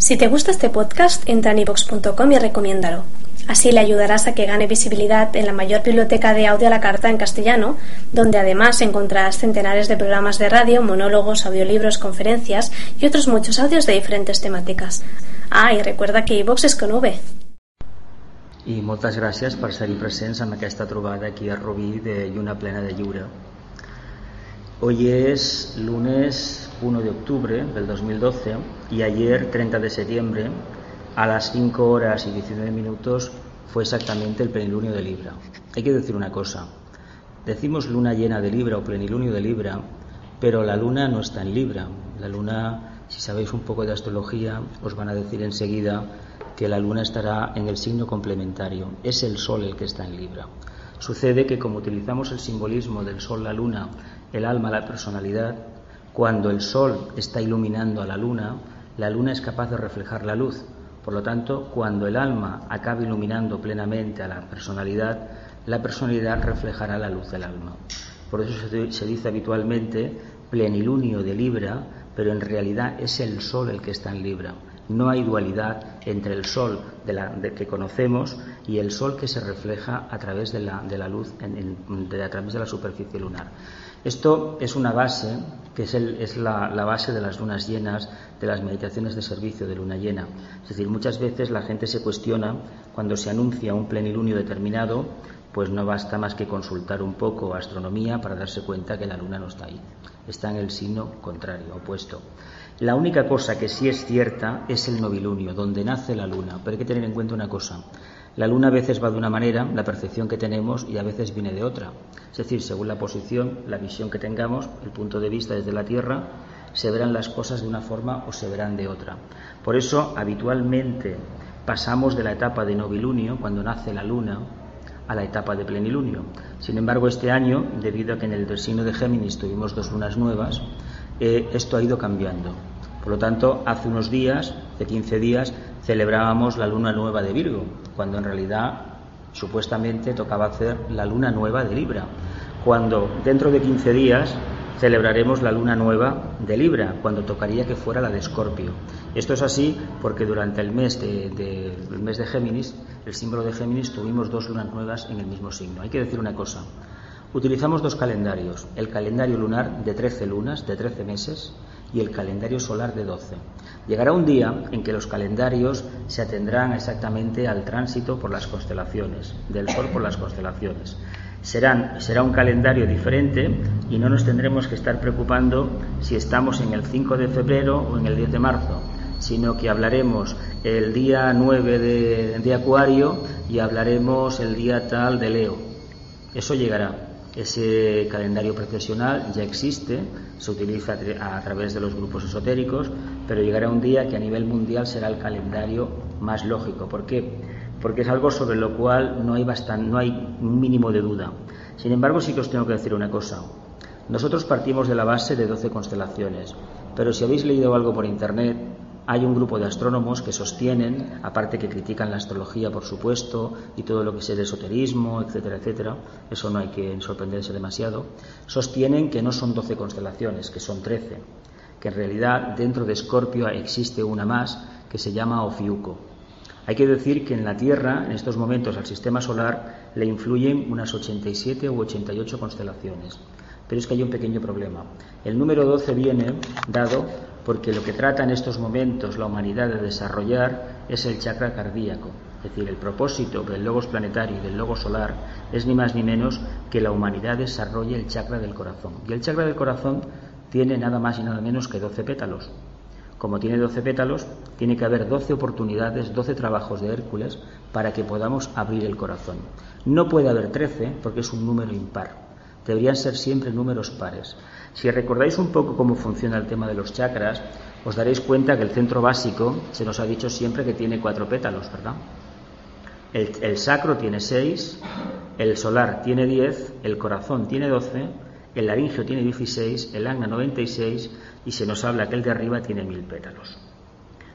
Si te gusta este podcast, entra en ivox.com y recomiéndalo. Así le ayudarás a que gane visibilidad en la mayor biblioteca de audio a la carta en castellano, donde además encontrarás centenares de programas de radio, monólogos, audiolibros, conferencias y otros muchos audios de diferentes temáticas. Ah, y recuerda que iVox es con V. I moltes gràcies per ser-hi presents en aquesta trobada aquí a Rubí de Lluna Plena de Lliure. Hoy es lunes 1 de octubre del 2012 y ayer, 30 de septiembre, a las 5 horas y 19 minutos fue exactamente el plenilunio de Libra. Hay que decir una cosa, decimos luna llena de Libra o plenilunio de Libra, pero la luna no está en Libra. La luna, si sabéis un poco de astrología, os van a decir enseguida que la luna estará en el signo complementario. Es el sol el que está en Libra. Sucede que como utilizamos el simbolismo del sol, la luna, el alma, la personalidad, cuando el sol está iluminando a la luna, la luna es capaz de reflejar la luz. Por lo tanto, cuando el alma acabe iluminando plenamente a la personalidad, la personalidad reflejará la luz del alma. Por eso se dice habitualmente plenilunio de Libra, pero en realidad es el sol el que está en Libra. No hay dualidad entre el sol de la, que conocemos y el sol que se refleja a través de la, luz, a través de la superficie lunar. Esto es una base, que es, es la, base de las lunas llenas, de las meditaciones de servicio de luna llena. Es decir, muchas veces la gente se cuestiona cuando se anuncia un plenilunio determinado, pues no basta más que consultar un poco astronomía para darse cuenta que la luna no está ahí, está en el signo contrario, opuesto. La única cosa que sí es cierta es el novilunio, donde nace la luna, pero hay que tener en cuenta una cosa, la luna a veces va de una manera, la percepción que tenemos, y a veces viene de otra. Es decir, según la posición, la visión que tengamos, el punto de vista desde la Tierra, se verán las cosas de una forma o se verán de otra. Por eso, habitualmente pasamos de la etapa de novilunio, cuando nace la luna, a la etapa de plenilunio. Sin embargo, este año, debido a que en el signo de Géminis tuvimos dos lunas nuevas, eh, esto ha ido cambiando. Por lo tanto, hace unos días, de 15 días, celebrábamos la luna nueva de Virgo, cuando en realidad supuestamente tocaba hacer la luna nueva de Libra, cuando dentro de 15 días celebraremos la luna nueva de Libra, cuando tocaría que fuera la de Escorpio. Esto es así porque durante el mes de, mes de Géminis, el símbolo de Géminis, tuvimos dos lunas nuevas en el mismo signo. Hay que decir una cosa, utilizamos dos calendarios, el calendario lunar de 13 lunas, de 13 meses, y el calendario solar de 12. Llegará un día en que los calendarios se atendrán exactamente al tránsito por las constelaciones, del Sol por las constelaciones. Serán, será un calendario diferente y no nos tendremos que estar preocupando si estamos en el 5 de febrero o en el 10 de marzo, sino que hablaremos el día 9 de, de Acuario y hablaremos el día tal de Leo. Eso llegará. Ese calendario procesional ya existe, se utiliza a través de los grupos esotéricos, pero llegará un día que a nivel mundial será el calendario más lógico. ¿Por qué? Porque es algo sobre lo cual no hay, no hay mínimo de duda. Sin embargo, sí que os tengo que decir una cosa. Nosotros partimos de la base de 12 constelaciones, pero si habéis leído algo por Internet, hay un grupo de astrónomos que sostienen, aparte que critican la astrología, por supuesto, y todo lo que es el esoterismo, etcétera, etcétera, eso no hay que sorprenderse demasiado, sostienen que no son 12 constelaciones, que son 13, que en realidad dentro de Escorpio existe una más que se llama Ofiuco. Hay que decir que en la Tierra, en estos momentos, al sistema solar le influyen unas 87 u 88 constelaciones. Pero es que hay un pequeño problema. El número 12 viene dado porque lo que trata en estos momentos la humanidad de desarrollar es el chakra cardíaco. Es decir, el propósito del logos planetario y del logos solar es ni más ni menos que la humanidad desarrolle el chakra del corazón. Y el chakra del corazón tiene nada más y nada menos que 12 pétalos. Como tiene 12 pétalos, tiene que haber 12 oportunidades, 12 trabajos de Hércules para que podamos abrir el corazón. No puede haber 13 porque es un número impar. Deberían ser siempre números pares. Si recordáis un poco cómo funciona el tema de los chakras, os daréis cuenta que el centro básico se nos ha dicho siempre que tiene cuatro pétalos, ¿verdad? El, sacro tiene seis, el solar tiene diez, el corazón tiene doce, el laringio tiene dieciséis, el agna noventa y seis y se nos habla que el de arriba tiene mil pétalos.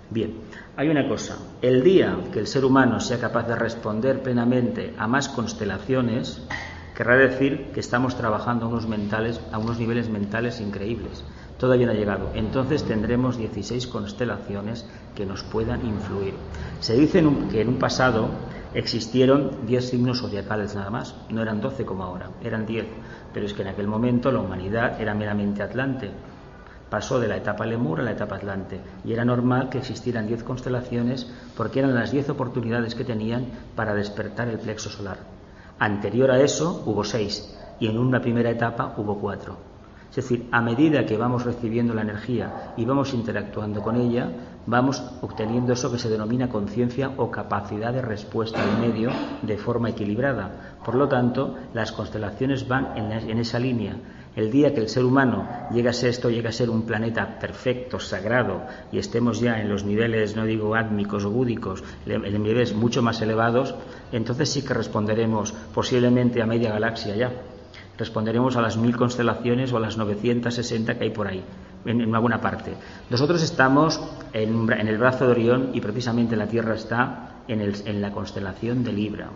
Bien, hay una cosa. El día que el ser humano sea capaz de responder plenamente a más constelaciones, querrá decir que estamos trabajando a unos, mentales, a unos niveles mentales increíbles. Todavía no ha llegado. Entonces tendremos 16 constelaciones que nos puedan influir. Se dice que en un pasado existieron 10 signos zodiacales nada más. No eran 12 como ahora, eran 10. Pero es que en aquel momento la humanidad era meramente atlante pasó de la etapa Lemur a la etapa Atlante y era normal que existieran diez constelaciones porque eran las diez oportunidades que tenían para despertar el plexo solar. Anterior a eso hubo seis y en una primera etapa hubo cuatro. Es decir, a medida que vamos recibiendo la energía y vamos interactuando con ella, vamos obteniendo eso que se denomina conciencia o capacidad de respuesta al medio de forma equilibrada. Por lo tanto, las constelaciones van en, esa línea el día que el ser humano llegue a ser esto, llegue a ser un planeta perfecto, sagrado, y estemos ya en los niveles, no digo átmicos o búdicos, en niveles mucho más elevados, entonces sí que responderemos posiblemente a media galaxia ya. Responderemos a las mil constelaciones o a las 960 que hay por ahí, en, alguna parte. Nosotros estamos en, el brazo de Orión y precisamente la Tierra está en la constelación de Libra.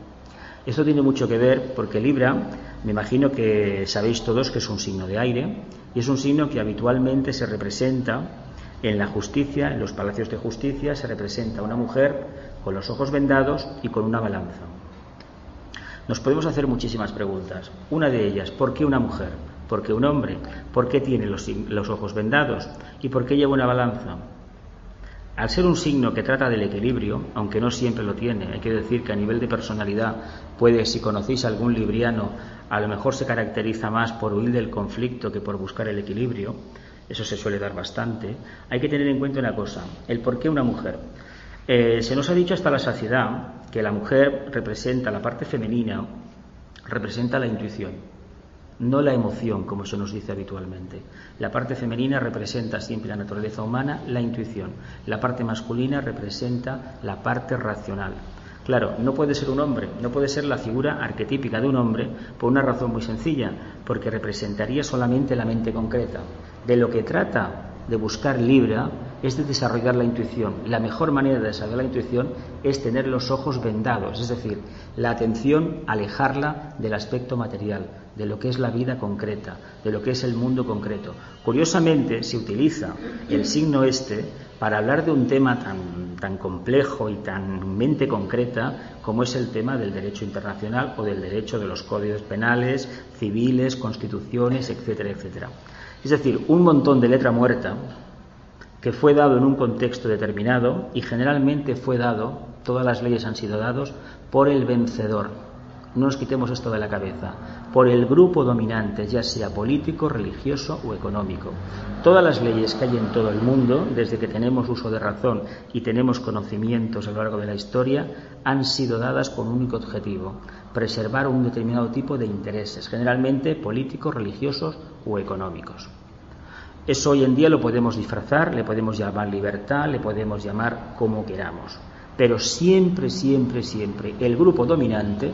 Esto tiene mucho que ver porque Libra, me imagino que sabéis todos que es un signo de aire y es un signo que habitualmente se representa en la justicia, en los palacios de justicia, se representa una mujer con los ojos vendados y con una balanza. Nos podemos hacer muchísimas preguntas. Una de ellas, ¿por qué una mujer? ¿Por qué un hombre? ¿Por qué tiene los, los ojos vendados? ¿Y por qué lleva una balanza? Al ser un signo que trata del equilibrio, aunque no siempre lo tiene, hay que decir que a nivel de personalidad puede, si conocéis algún libriano, a lo mejor se caracteriza más por huir del conflicto que por buscar el equilibrio, eso se suele dar bastante, hay que tener en cuenta una cosa, el por qué una mujer. Eh, se nos ha dicho hasta la saciedad que la mujer representa la parte femenina, representa la intuición no la emoción, como se nos dice habitualmente. La parte femenina representa siempre la naturaleza humana, la intuición. La parte masculina representa la parte racional. Claro, no puede ser un hombre, no puede ser la figura arquetípica de un hombre por una razón muy sencilla, porque representaría solamente la mente concreta. De lo que trata de buscar Libra es de desarrollar la intuición. La mejor manera de desarrollar la intuición es tener los ojos vendados, es decir, la atención alejarla del aspecto material, de lo que es la vida concreta, de lo que es el mundo concreto. Curiosamente, se utiliza el signo este para hablar de un tema tan, tan complejo y tan mente concreta como es el tema del derecho internacional o del derecho de los códigos penales, civiles, constituciones, etcétera, etcétera. Es decir, un montón de letra muerta que fue dado en un contexto determinado y generalmente fue dado, todas las leyes han sido dados por el vencedor. No nos quitemos esto de la cabeza, por el grupo dominante, ya sea político, religioso o económico. Todas las leyes que hay en todo el mundo, desde que tenemos uso de razón y tenemos conocimientos a lo largo de la historia, han sido dadas con un único objetivo, preservar un determinado tipo de intereses, generalmente políticos, religiosos o económicos. Eso hoy en día lo podemos disfrazar, le podemos llamar libertad, le podemos llamar como queramos. Pero siempre, siempre, siempre el grupo dominante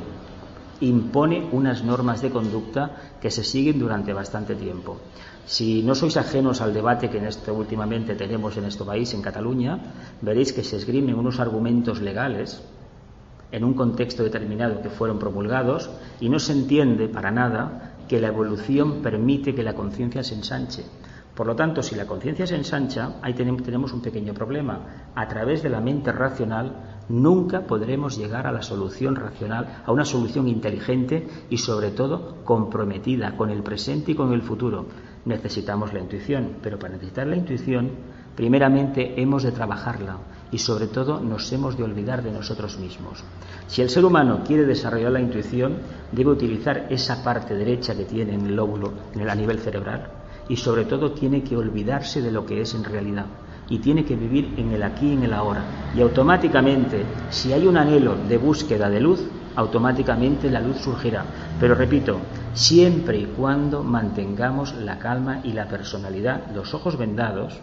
impone unas normas de conducta que se siguen durante bastante tiempo. Si no sois ajenos al debate que en esto últimamente tenemos en este país, en Cataluña, veréis que se esgrimen unos argumentos legales en un contexto determinado que fueron promulgados y no se entiende para nada que la evolución permite que la conciencia se ensanche. Por lo tanto, si la conciencia se ensancha, ahí tenemos un pequeño problema. A través de la mente racional nunca podremos llegar a la solución racional, a una solución inteligente y sobre todo comprometida con el presente y con el futuro. Necesitamos la intuición, pero para necesitar la intuición, primeramente hemos de trabajarla y sobre todo nos hemos de olvidar de nosotros mismos. Si el ser humano quiere desarrollar la intuición, debe utilizar esa parte derecha que tiene en el lóbulo, a nivel cerebral, y sobre todo tiene que olvidarse de lo que es en realidad y tiene que vivir en el aquí y en el ahora. Y automáticamente, si hay un anhelo de búsqueda de luz, automáticamente la luz surgirá. Pero repito, siempre y cuando mantengamos la calma y la personalidad, los ojos vendados,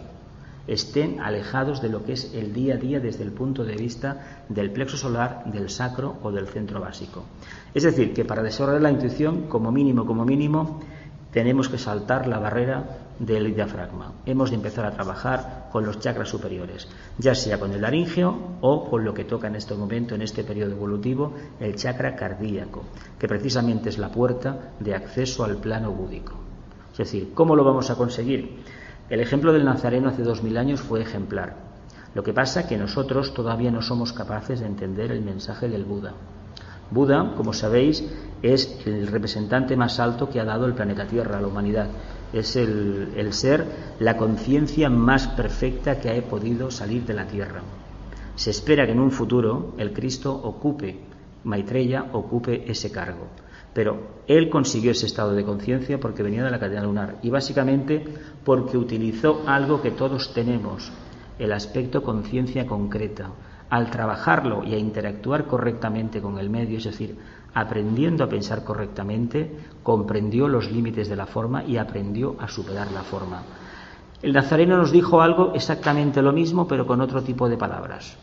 estén alejados de lo que es el día a día desde el punto de vista del plexo solar, del sacro o del centro básico. Es decir, que para desarrollar la intuición, como mínimo, como mínimo, tenemos que saltar la barrera del diafragma. Hemos de empezar a trabajar con los chakras superiores, ya sea con el laringeo o con lo que toca en este momento, en este periodo evolutivo, el chakra cardíaco, que precisamente es la puerta de acceso al plano búdico. Es decir, ¿cómo lo vamos a conseguir? El ejemplo del Nazareno hace dos mil años fue ejemplar. Lo que pasa es que nosotros todavía no somos capaces de entender el mensaje del Buda. Buda, como sabéis, es el representante más alto que ha dado el planeta Tierra a la humanidad. Es el, ser, la conciencia más perfecta que ha podido salir de la Tierra. Se espera que en un futuro el Cristo ocupe, Maitreya ocupe ese cargo. Pero él consiguió ese estado de conciencia porque venía de la cadena lunar y básicamente porque utilizó algo que todos tenemos, el aspecto conciencia concreta al trabajarlo y a interactuar correctamente con el medio, es decir, aprendiendo a pensar correctamente, comprendió los límites de la forma y aprendió a superar la forma. El Nazareno nos dijo algo exactamente lo mismo, pero con otro tipo de palabras.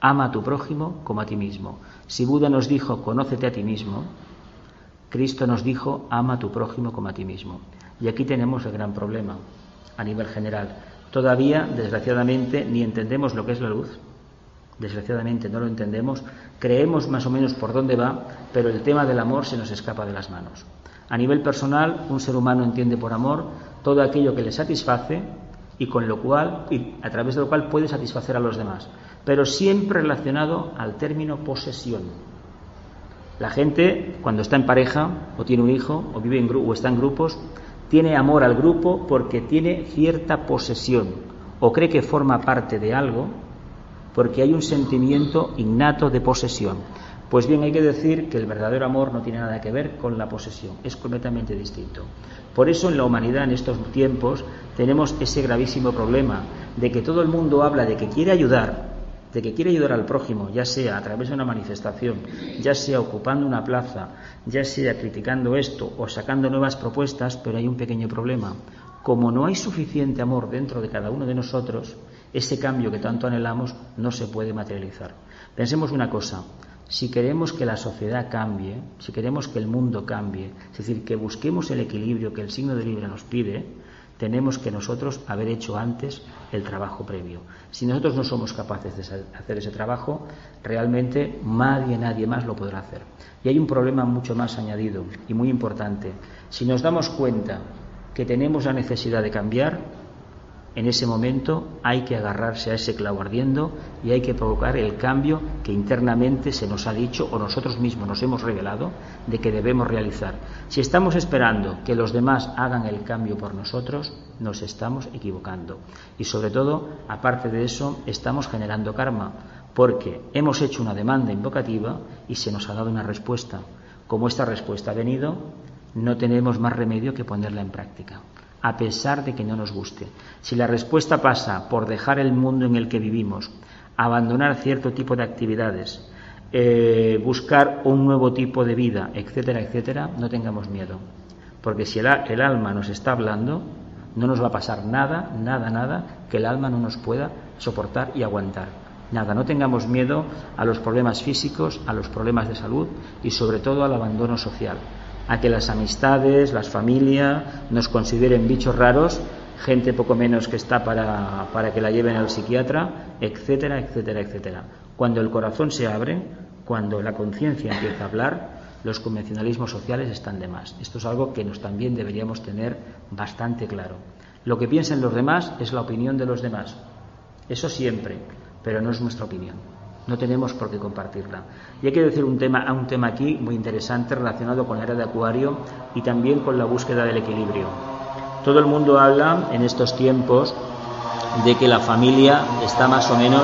Ama a tu prójimo como a ti mismo. Si Buda nos dijo, conócete a ti mismo, Cristo nos dijo, ama a tu prójimo como a ti mismo. Y aquí tenemos el gran problema a nivel general. Todavía, desgraciadamente, ni entendemos lo que es la luz, desgraciadamente no lo entendemos, creemos más o menos por dónde va, pero el tema del amor se nos escapa de las manos. A nivel personal, un ser humano entiende por amor todo aquello que le satisface y con lo cual y a través de lo cual puede satisfacer a los demás, pero siempre relacionado al término posesión. La gente cuando está en pareja o tiene un hijo o vive en o está en grupos tiene amor al grupo porque tiene cierta posesión o cree que forma parte de algo porque hay un sentimiento innato de posesión. Pues bien, hay que decir que el verdadero amor no tiene nada que ver con la posesión, es completamente distinto. Por eso en la humanidad en estos tiempos tenemos ese gravísimo problema de que todo el mundo habla de que quiere ayudar, de que quiere ayudar al prójimo, ya sea a través de una manifestación, ya sea ocupando una plaza, ya sea criticando esto o sacando nuevas propuestas, pero hay un pequeño problema. Como no hay suficiente amor dentro de cada uno de nosotros, ese cambio que tanto anhelamos no se puede materializar. Pensemos una cosa, si queremos que la sociedad cambie, si queremos que el mundo cambie, es decir, que busquemos el equilibrio que el signo de Libra nos pide, tenemos que nosotros haber hecho antes el trabajo previo. Si nosotros no somos capaces de hacer ese trabajo, realmente nadie, nadie más lo podrá hacer. Y hay un problema mucho más añadido y muy importante. Si nos damos cuenta que tenemos la necesidad de cambiar, en ese momento hay que agarrarse a ese clavo ardiendo y hay que provocar el cambio que internamente se nos ha dicho o nosotros mismos nos hemos revelado de que debemos realizar. Si estamos esperando que los demás hagan el cambio por nosotros, nos estamos equivocando. Y sobre todo, aparte de eso, estamos generando karma, porque hemos hecho una demanda invocativa y se nos ha dado una respuesta. Como esta respuesta ha venido, no tenemos más remedio que ponerla en práctica a pesar de que no nos guste. Si la respuesta pasa por dejar el mundo en el que vivimos, abandonar cierto tipo de actividades, eh, buscar un nuevo tipo de vida, etcétera, etcétera, no tengamos miedo. Porque si el, el alma nos está hablando, no nos va a pasar nada, nada, nada que el alma no nos pueda soportar y aguantar. Nada, no tengamos miedo a los problemas físicos, a los problemas de salud y sobre todo al abandono social a que las amistades, las familias nos consideren bichos raros, gente poco menos que está para, para que la lleven al psiquiatra, etcétera, etcétera, etcétera. Cuando el corazón se abre, cuando la conciencia empieza a hablar, los convencionalismos sociales están de más. Esto es algo que nos también deberíamos tener bastante claro. Lo que piensen los demás es la opinión de los demás. Eso siempre, pero no es nuestra opinión no tenemos por qué compartirla. Y hay que decir un tema, un tema aquí muy interesante relacionado con la era de Acuario y también con la búsqueda del equilibrio. Todo el mundo habla en estos tiempos de que la familia está más o menos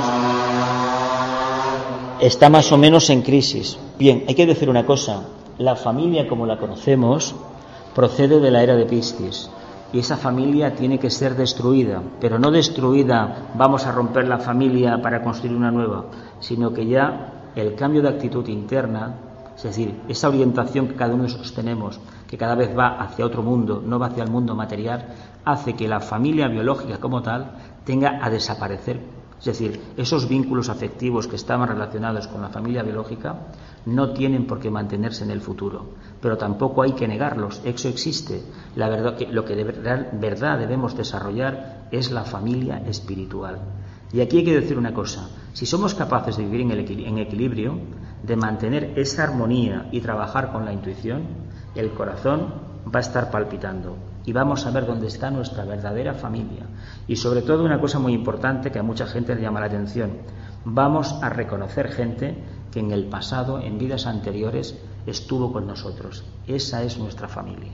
está más o menos en crisis. Bien, hay que decir una cosa, la familia como la conocemos procede de la era de Piscis y esa familia tiene que ser destruida, pero no destruida, vamos a romper la familia para construir una nueva, sino que ya el cambio de actitud interna, es decir, esa orientación que cada uno de nosotros tenemos, que cada vez va hacia otro mundo, no va hacia el mundo material, hace que la familia biológica como tal tenga a desaparecer. Es decir, esos vínculos afectivos que estaban relacionados con la familia biológica no tienen por qué mantenerse en el futuro, pero tampoco hay que negarlos, eso existe. La verdad, lo que de verdad debemos desarrollar es la familia espiritual. Y aquí hay que decir una cosa, si somos capaces de vivir en, equilibrio, de mantener esa armonía y trabajar con la intuición, el corazón va a estar palpitando y vamos a ver dónde está nuestra verdadera familia. Y sobre todo una cosa muy importante que a mucha gente le llama la atención, vamos a reconocer gente que en el pasado, en vidas anteriores, estuvo con nosotros. Esa es nuestra familia,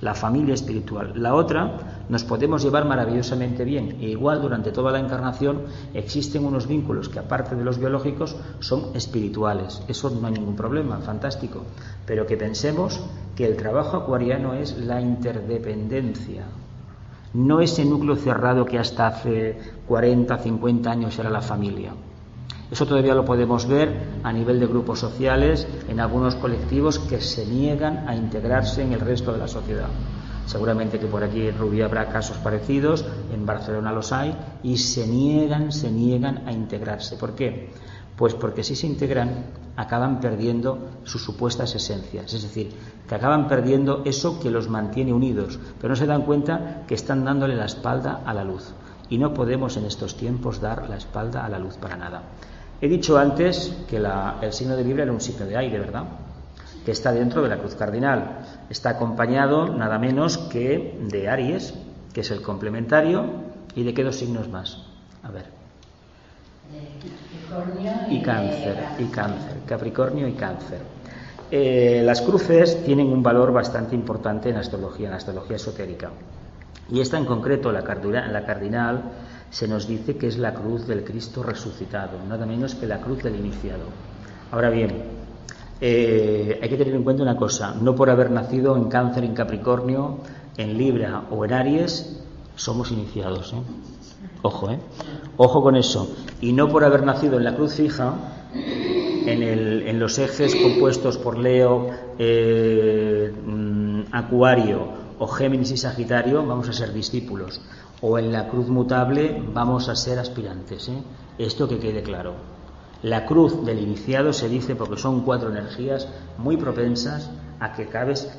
la familia espiritual. La otra nos podemos llevar maravillosamente bien e igual durante toda la encarnación existen unos vínculos que aparte de los biológicos son espirituales. Eso no hay ningún problema, fantástico. Pero que pensemos que el trabajo acuariano es la interdependencia. No ese núcleo cerrado que hasta hace 40, 50 años era la familia. Eso todavía lo podemos ver a nivel de grupos sociales, en algunos colectivos que se niegan a integrarse en el resto de la sociedad. Seguramente que por aquí en Rubí habrá casos parecidos, en Barcelona los hay, y se niegan, se niegan a integrarse. ¿Por qué? Pues porque si se integran acaban perdiendo sus supuestas esencias, es decir, que acaban perdiendo eso que los mantiene unidos, pero no se dan cuenta que están dándole la espalda a la luz. Y no podemos en estos tiempos dar la espalda a la luz para nada. He dicho antes que el signo de Libra era un signo de aire, ¿verdad? Que está dentro de la cruz cardinal. Está acompañado nada menos que de Aries, que es el complementario, y de qué dos signos más. A ver. Y cáncer, y cáncer, Capricornio y cáncer. Eh, las cruces tienen un valor bastante importante en la astrología, en la astrología esotérica. Y esta en concreto, la cardinal, se nos dice que es la cruz del Cristo resucitado, nada menos que la cruz del iniciado. Ahora bien, eh, hay que tener en cuenta una cosa, no por haber nacido en cáncer, en Capricornio, en Libra o en Aries, somos iniciados. ¿eh? Ojo, ¿eh? Ojo con eso. Y no por haber nacido en la cruz fija, en, en los ejes compuestos por Leo, eh, mm, Acuario o Géminis y Sagitario, vamos a ser discípulos o en la cruz mutable vamos a ser aspirantes. ¿eh? Esto que quede claro. La cruz del iniciado se dice porque son cuatro energías muy propensas a que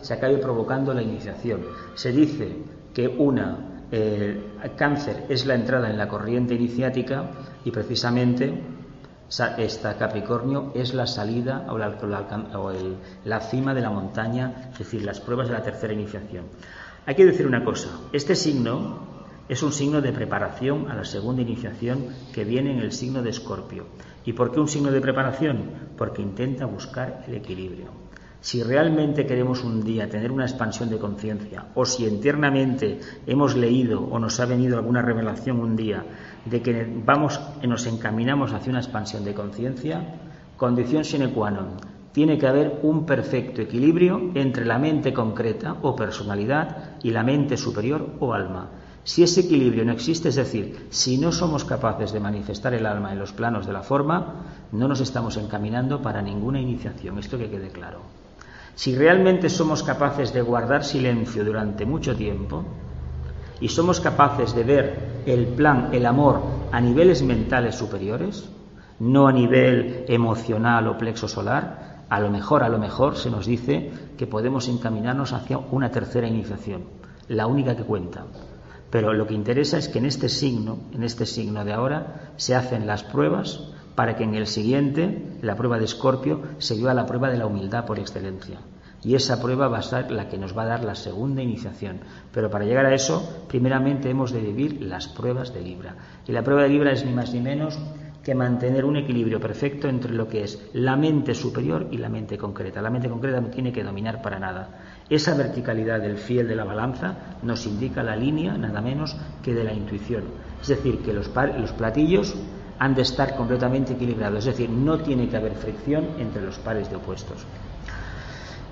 se acabe provocando la iniciación. Se dice que una, el cáncer es la entrada en la corriente iniciática y precisamente esta Capricornio es la salida o, la, la cima de la montaña, es decir, las pruebas de la tercera iniciación. Hay que decir una cosa, este signo es un signo de preparación a la segunda iniciación que viene en el signo de Escorpio. ¿Y por qué un signo de preparación? Porque intenta buscar el equilibrio. Si realmente queremos un día tener una expansión de conciencia, o si internamente hemos leído o nos ha venido alguna revelación un día de que vamos, nos encaminamos hacia una expansión de conciencia, condición sine qua non, tiene que haber un perfecto equilibrio entre la mente concreta o personalidad y la mente superior o alma. Si ese equilibrio no existe, es decir, si no somos capaces de manifestar el alma en los planos de la forma, no nos estamos encaminando para ninguna iniciación. Esto que quede claro. Si realmente somos capaces de guardar silencio durante mucho tiempo y somos capaces de ver el plan, el amor a niveles mentales superiores, no a nivel emocional o plexo solar, a lo mejor, a lo mejor se nos dice que podemos encaminarnos hacia una tercera iniciación, la única que cuenta. Pero lo que interesa es que en este signo, en este signo de ahora, se hacen las pruebas para que en el siguiente, la prueba de Escorpio, se viva la prueba de la humildad por excelencia. Y esa prueba va a ser la que nos va a dar la segunda iniciación. Pero para llegar a eso, primeramente hemos de vivir las pruebas de Libra. Y la prueba de Libra es ni más ni menos que mantener un equilibrio perfecto entre lo que es la mente superior y la mente concreta. La mente concreta no tiene que dominar para nada. Esa verticalidad del fiel de la balanza nos indica la línea nada menos que de la intuición. Es decir, que los platillos han de estar completamente equilibrados, es decir, no tiene que haber fricción entre los pares de opuestos.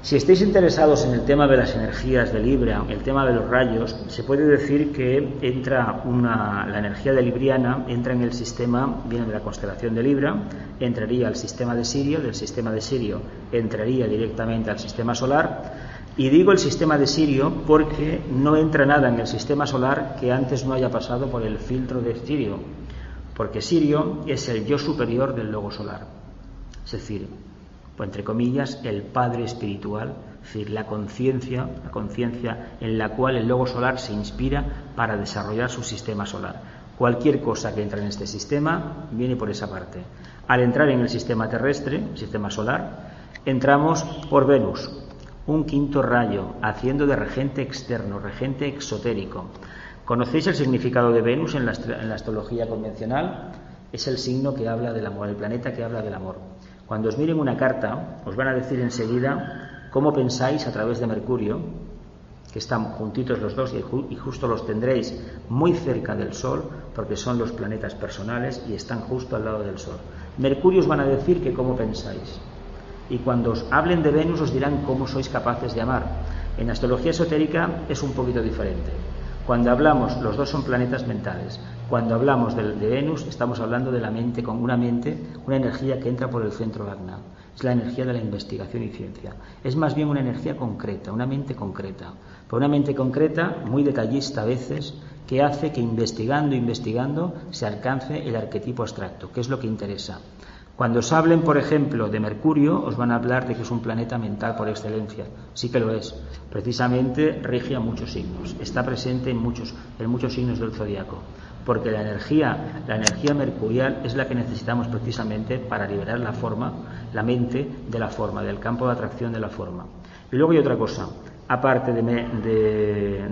Si estáis interesados en el tema de las energías de Libra, el tema de los rayos, se puede decir que entra una, la energía de Libriana entra en el sistema, viene de la constelación de Libra, entraría al sistema de Sirio, del sistema de Sirio entraría directamente al sistema solar y digo el sistema de Sirio porque no entra nada en el sistema solar que antes no haya pasado por el filtro de Sirio. Porque Sirio es el yo superior del logo solar, es decir, pues entre comillas, el Padre espiritual, es decir, la conciencia, la conciencia en la cual el logo solar se inspira para desarrollar su sistema solar. Cualquier cosa que entra en este sistema viene por esa parte. Al entrar en el sistema terrestre, sistema solar, entramos por Venus, un quinto rayo, haciendo de regente externo, regente exotérico. ¿Conocéis el significado de Venus en la, astrología convencional? Es el signo que habla del amor, el planeta que habla del amor. Cuando os miren una carta, os van a decir enseguida cómo pensáis a través de Mercurio, que están juntitos los dos y justo los tendréis muy cerca del Sol, porque son los planetas personales y están justo al lado del Sol. Mercurio os van a decir que cómo pensáis. Y cuando os hablen de Venus os dirán cómo sois capaces de amar. En astrología esotérica es un poquito diferente. Cuando hablamos, los dos son planetas mentales. Cuando hablamos de, Venus, estamos hablando de la mente, con una mente, una energía que entra por el centro agna. Es la energía de la investigación y ciencia. Es más bien una energía concreta, una mente concreta. Pero una mente concreta, muy detallista a veces, que hace que investigando, investigando, se alcance el arquetipo abstracto, que es lo que interesa. Cuando os hablen, por ejemplo, de Mercurio, os van a hablar de que es un planeta mental por excelencia. Sí que lo es. Precisamente rige a muchos signos. Está presente en muchos, en muchos signos del zodiaco. Porque la energía, la energía mercurial es la que necesitamos precisamente para liberar la forma, la mente de la forma, del campo de atracción de la forma. Y luego hay otra cosa. Aparte de,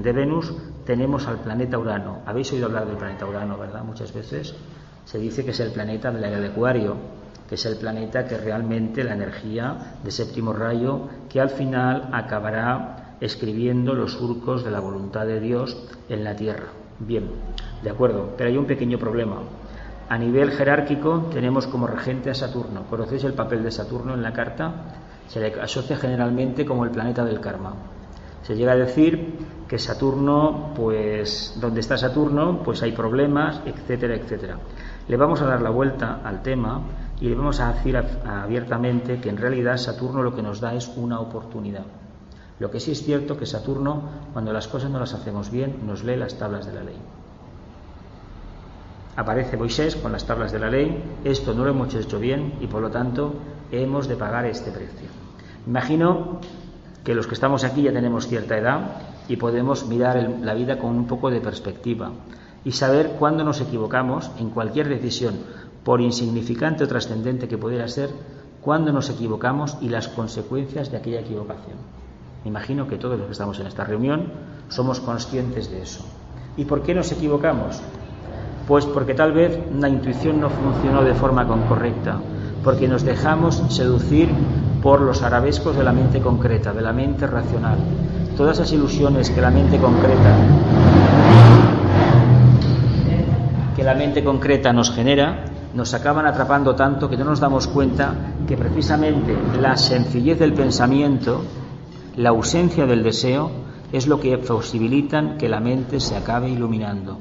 de, Venus, tenemos al planeta Urano. Habéis oído hablar del planeta Urano, ¿verdad? Muchas veces. Se dice que es el planeta de la era de Acuario es el planeta que realmente la energía de séptimo rayo, que al final acabará escribiendo los surcos de la voluntad de Dios en la Tierra. Bien, de acuerdo, pero hay un pequeño problema. A nivel jerárquico tenemos como regente a Saturno. ¿Conocéis el papel de Saturno en la carta? Se le asocia generalmente como el planeta del karma. Se llega a decir que Saturno, pues donde está Saturno, pues hay problemas, etcétera, etcétera. Le vamos a dar la vuelta al tema y a decir abiertamente que en realidad Saturno lo que nos da es una oportunidad. Lo que sí es cierto que Saturno, cuando las cosas no las hacemos bien, nos lee las tablas de la ley. Aparece Moisés con las tablas de la ley, esto no lo hemos hecho bien y por lo tanto hemos de pagar este precio. Imagino que los que estamos aquí ya tenemos cierta edad y podemos mirar la vida con un poco de perspectiva y saber cuándo nos equivocamos en cualquier decisión, por insignificante o trascendente que pudiera ser, cuando nos equivocamos y las consecuencias de aquella equivocación. Me imagino que todos los que estamos en esta reunión somos conscientes de eso. ¿Y por qué nos equivocamos? Pues porque tal vez la intuición no funcionó de forma correcta, porque nos dejamos seducir por los arabescos de la mente concreta, de la mente racional. Todas esas ilusiones que la mente concreta que la mente concreta nos genera nos acaban atrapando tanto que no nos damos cuenta que precisamente la sencillez del pensamiento, la ausencia del deseo, es lo que posibilitan que la mente se acabe iluminando.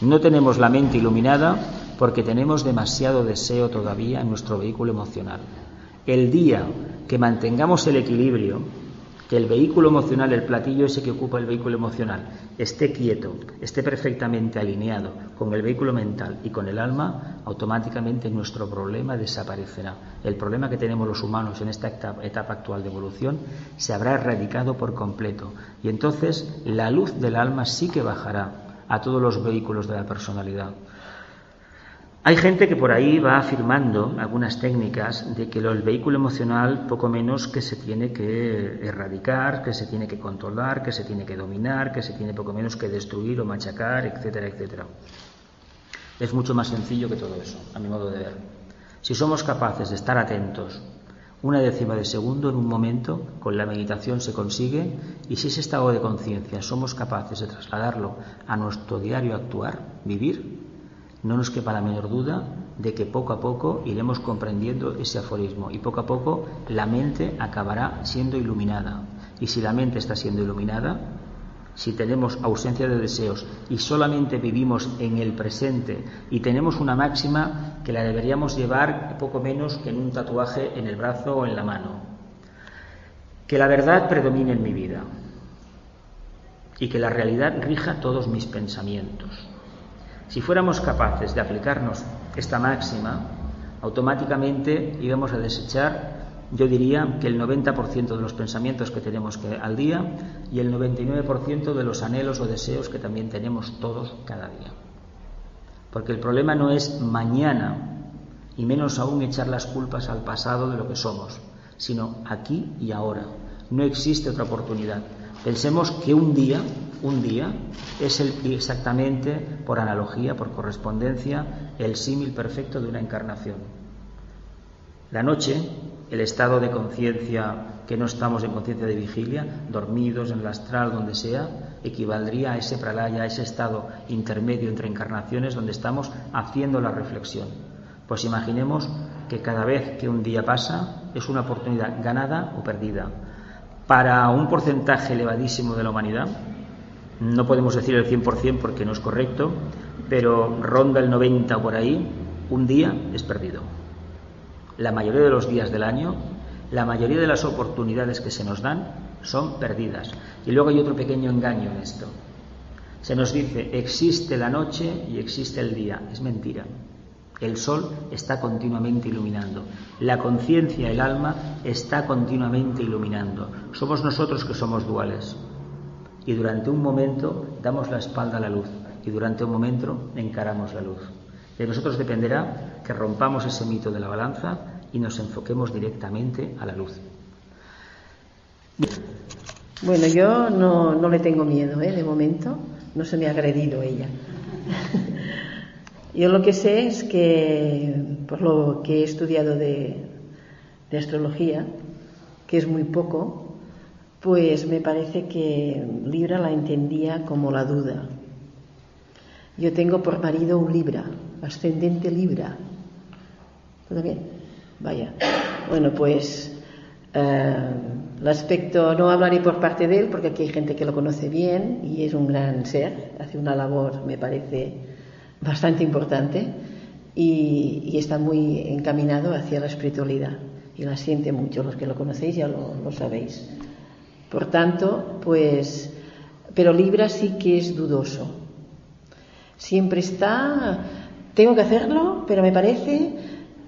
No tenemos la mente iluminada porque tenemos demasiado deseo todavía en nuestro vehículo emocional. El día que mantengamos el equilibrio, que el vehículo emocional, el platillo ese que ocupa el vehículo emocional, esté quieto, esté perfectamente alineado con el vehículo mental y con el alma, automáticamente nuestro problema desaparecerá. El problema que tenemos los humanos en esta etapa actual de evolución se habrá erradicado por completo y entonces la luz del alma sí que bajará a todos los vehículos de la personalidad. Hay gente que por ahí va afirmando algunas técnicas de que el vehículo emocional poco menos que se tiene que erradicar, que se tiene que controlar, que se tiene que dominar, que se tiene poco menos que destruir o machacar, etcétera, etcétera. Es mucho más sencillo que todo eso, a mi modo de ver. Si somos capaces de estar atentos una décima de segundo en un momento, con la meditación se consigue, y si ese estado de conciencia somos capaces de trasladarlo a nuestro diario actuar, vivir, no nos quepa la menor duda de que poco a poco iremos comprendiendo ese aforismo y poco a poco la mente acabará siendo iluminada. Y si la mente está siendo iluminada, si tenemos ausencia de deseos y solamente vivimos en el presente y tenemos una máxima que la deberíamos llevar poco menos que en un tatuaje en el brazo o en la mano. Que la verdad predomine en mi vida y que la realidad rija todos mis pensamientos Si fuéramos capaces de aplicarnos esta máxima, automáticamente íbamos a desechar, yo diría, que el 90% de los pensamientos que tenemos al día y el 99% de los anhelos o deseos que también tenemos todos cada día. Porque el problema no es mañana, y menos aún echar las culpas al pasado de lo que somos, sino aquí y ahora. No existe otra oportunidad. Pensemos que un día, un día, es exactamente, por analogía, por correspondencia, el símil perfecto de una encarnación. La noche, el estado de conciencia que no estamos en conciencia de vigilia, dormidos en el astral, donde sea, equivaldría a ese pralaya, a ese estado intermedio entre encarnaciones donde estamos haciendo la reflexión. Pues imaginemos que cada vez que un día pasa es una oportunidad ganada o perdida. Para un porcentaje elevadísimo de la humanidad, no podemos decir el 100% porque no es correcto, pero ronda el 90 por ahí, un día es perdido. La mayoría de los días del año, la mayoría de las oportunidades que se nos dan son perdidas. Y luego hay otro pequeño engaño en esto. Se nos dice, existe la noche y existe el día. Es mentira. El sol está continuamente iluminando. La conciencia, el alma, está continuamente iluminando. Somos nosotros que somos duales. Y durante un momento damos la espalda a la luz y durante un momento encaramos la luz. De nosotros dependerá que rompamos ese mito de la balanza y nos enfoquemos directamente a la luz. Bueno, yo no, no le tengo miedo, ¿eh? de momento. No se me ha agredido ella. Yo lo que sé es que, por lo que he estudiado de, astrología, que es muy poco, pues me parece que Libra la entendía como la duda. Yo tengo por marido un Libra, ascendente Libra. ¿Todo bien? Vaya. Bueno, pues eh, el aspecto, no hablaré por parte de él, porque aquí hay gente que lo conoce bien y es un gran ser, hace una labor, me parece, bastante importante y, está muy encaminado hacia la espiritualidad y la siente mucho. Los que lo conocéis ya lo, sabéis. Por tanto, pues, pero Libra sí que es dudoso. Siempre está, tengo que hacerlo, pero me parece,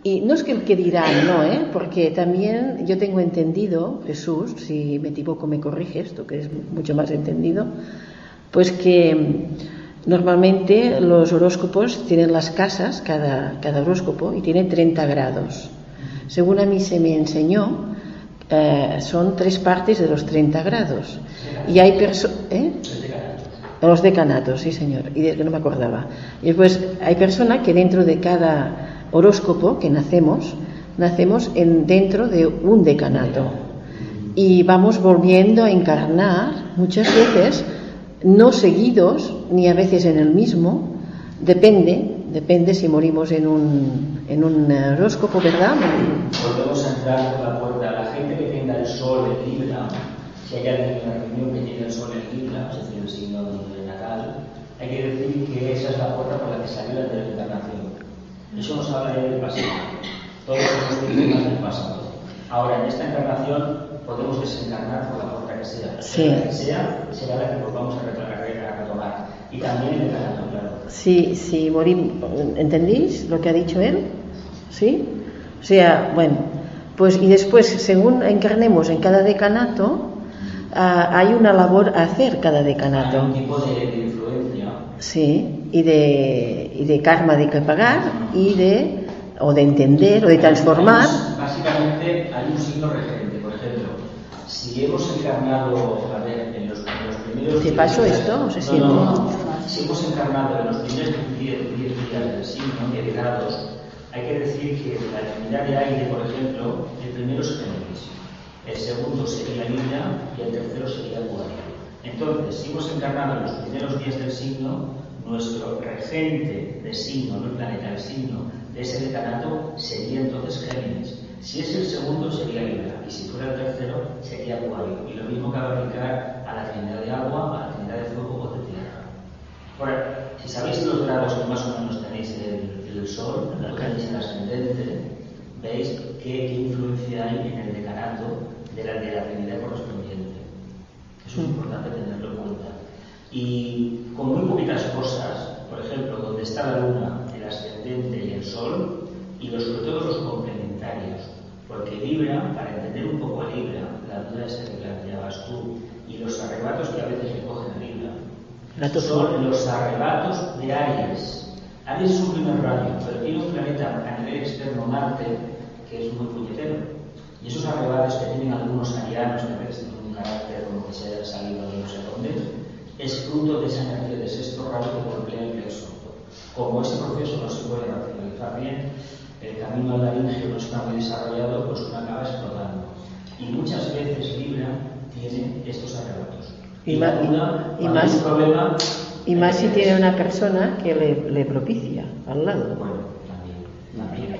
y no es que el que dirán, no, ¿eh? porque también yo tengo entendido, Jesús, si me equivoco me corriges, tú que eres mucho más entendido, pues que Normalmente los horóscopos tienen las casas, cada, cada horóscopo, y tiene 30 grados. Según a mí se me enseñó, eh, son tres partes de los 30 grados. Y hay personas... ¿eh? Los decanatos, sí señor, y de que no me acordaba. Y después hay personas que dentro de cada horóscopo que nacemos, nacemos en, dentro de un decanato. Y vamos volviendo a encarnar muchas veces no seguidos ni a veces en el mismo, depende, depende si morimos en un, en un horóscopo, ¿verdad? Volvemos a entrar por la puerta. La gente que tenga el sol en Libra, si hay alguien en la reunión que tiene el sol en Libra, es decir, el signo de natal, hay que decir que esa es la puerta por la que salió la encarnación. Eso nos habla del pasado. Todos los víctimas del pasado. Ahora, en esta encarnación podemos desencarnar por la puerta que sea. Sí. La que sea será la que volvamos a retomar. Y también el claro. Sí, sí, morimos. ¿Entendéis lo que ha dicho él? ¿Sí? O sea, bueno, pues y después, según encarnemos en cada decanato, ah, hay una labor a hacer cada decanato. Hay un tipo de, influencia. Sí, y de, y de karma de que pagar y de o de entender o de transformar. Básicamente hay un signo regente, por ejemplo, si hemos encarnado, a ver, en los, primeros... ¿Te pasó esto? No sé si... Si hemos encarnado en los primeros 10 días del signo, 10 grados, hay que decir que la actividad de aire, por ejemplo, el primero es Géminis, el segundo sería Libra y el tercero sería Acuario. Entonces, si hemos encarnado en los primeros días del signo, nuestro regente de signo, no el planeta, el signo de ese decanato sería entonces Géminis. Si es el segundo sería Libra y si fuera el tercero sería Acuario. Y lo mismo que aplicar a la trinidad de agua, a la trinidad de fuego o de tierra. Bueno, si sabéis los grados que más o menos tenéis el, el Sol, lo tenéis el ascendente, veis qué, influencia hay en el decanato de la, de la trinidad correspondiente. Eso es importante tenerlo en cuenta. Y con muy poquitas cosas, por ejemplo, donde está la luna, el ascendente y el sol, y los, sobre todo los complementarios. Porque Libra, para entender un poco a Libra, la duda es que planteabas tú, y los arrebatos que a veces le cogen a Libra, son los arrebatos de Aries. Aries es un primer rayo, pero tiene un planeta a nivel externo, Marte, que es muy puñetero. Y esos arrebatos que tienen algunos arianos, que tienen un carácter como que se haya salido de no sé dónde, es fruto de esa energía de sexto rayo que golpea el plexo. Como ese proceso no se puede racionalizar bien, el camino al laringio no está muy desarrollado, pues uno acaba explotando. Y muchas veces Libra tiene estos arrebatos. Y, más, y, más, problema, y más si tiene una persona que le, le propicia al lado. Bueno, también.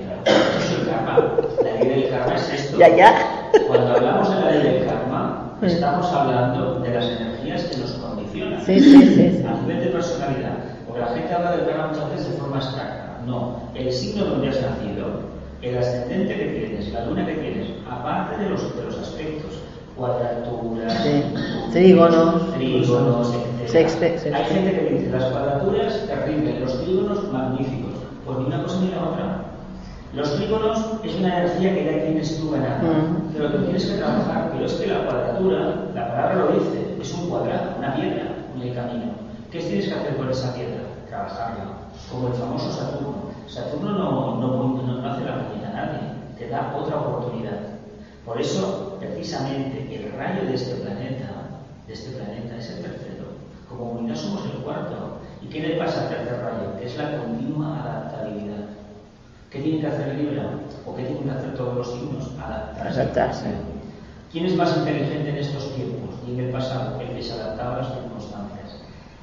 La ley del karma es esto. Ya, ya. Cuando hablamos de la ley del karma, estamos hablando de las energías que nos condicionan Sí, sí, sí. sí. a nivel de personalidad. Porque la gente habla del karma muchas veces de forma abstracta. No, el signo donde has nacido, el ascendente que tienes, la luna que tienes, aparte de los, de los aspectos, cuadraturas, Sí. Trígonos. trígonos, etc. Sexte- sexte. Hay gente que dice las cuadraturas terribles, los trígonos magníficos. Pues ni una cosa ni la otra. Los trígonos es una energía que ya tienes tú ganada, Mm. pero que tienes que trabajar. Pero es que la cuadratura, la palabra lo dice, es un cuadrado, una piedra en el camino. ¿Qué tienes que hacer con esa piedra? Trabajarla. Como el famoso Saturno. Saturno no, no, no, no hace la puñeta a nadie, te da otra oportunidad. Por eso, precisamente, el rayo de este planeta, de este planeta, es el tercero. Como humanidad somos el cuarto. ¿Y qué le pasa al tercer rayo? Que es la continua adaptabilidad. ¿Qué tiene que hacer Libra? ¿O qué tienen que hacer todos los signos? Adaptarse. Adaptarse. ¿Quién es más inteligente en estos tiempos y en el pasado? El que se adaptaba a las circunstancias.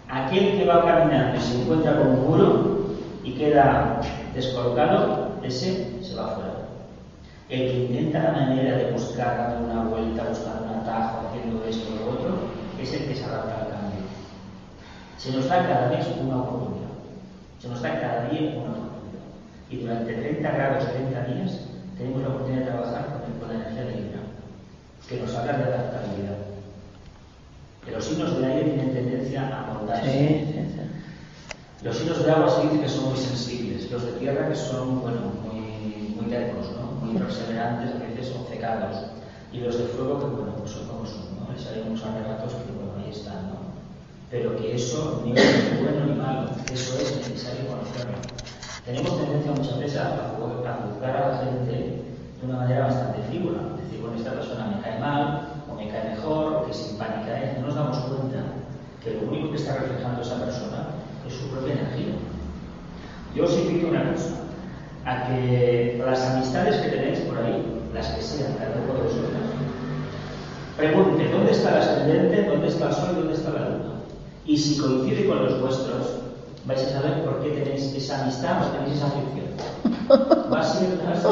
Aquel que va caminando y se encuentra con un muro y queda descolocado, ese se va fuera. El que intenta la manera de buscar, dando una vuelta, buscar un atajo, haciendo esto o lo otro, es el que se adapta al cambio. Se nos da cada mes una oportunidad. Se nos da cada día una oportunidad. Y durante 30 grados, 30 días, tenemos la oportunidad de trabajar con, la energía de Libra, que nos habla de adaptabilidad. Que los signos de aire tienen tendencia a moldarse. Sí, sí, sí. Los signos de agua se dice que son muy sensibles, los de tierra que son, bueno, muy, muy tercos, ¿no? Muy perseverantes, a veces obcecados. Y los de fuego que, bueno, pues son como son, ¿no? Les hay unos arrebatos que, bueno, ahí están, ¿no? Pero que eso ni es bueno ni malo, eso es necesario conocerlo. Tenemos tendencia muchas veces a, ju- a juzgar a la gente de una manera bastante frívola. Decir, bueno, esta persona me cae mal, o me cae mejor, o que simpática es. No nos damos cuenta que lo único que está reflejando esa persona es su propia energía. Yo os invito a una cosa, a que las amistades que tenéis por ahí, las que sean, cada uno de vosotros, pregunte dónde está el ascendente, dónde está el sol y dónde está la luna. Y si coincide con los vuestros, vais a saber por qué tenéis esa amistad o tenéis esa aflicción. Va a ser así,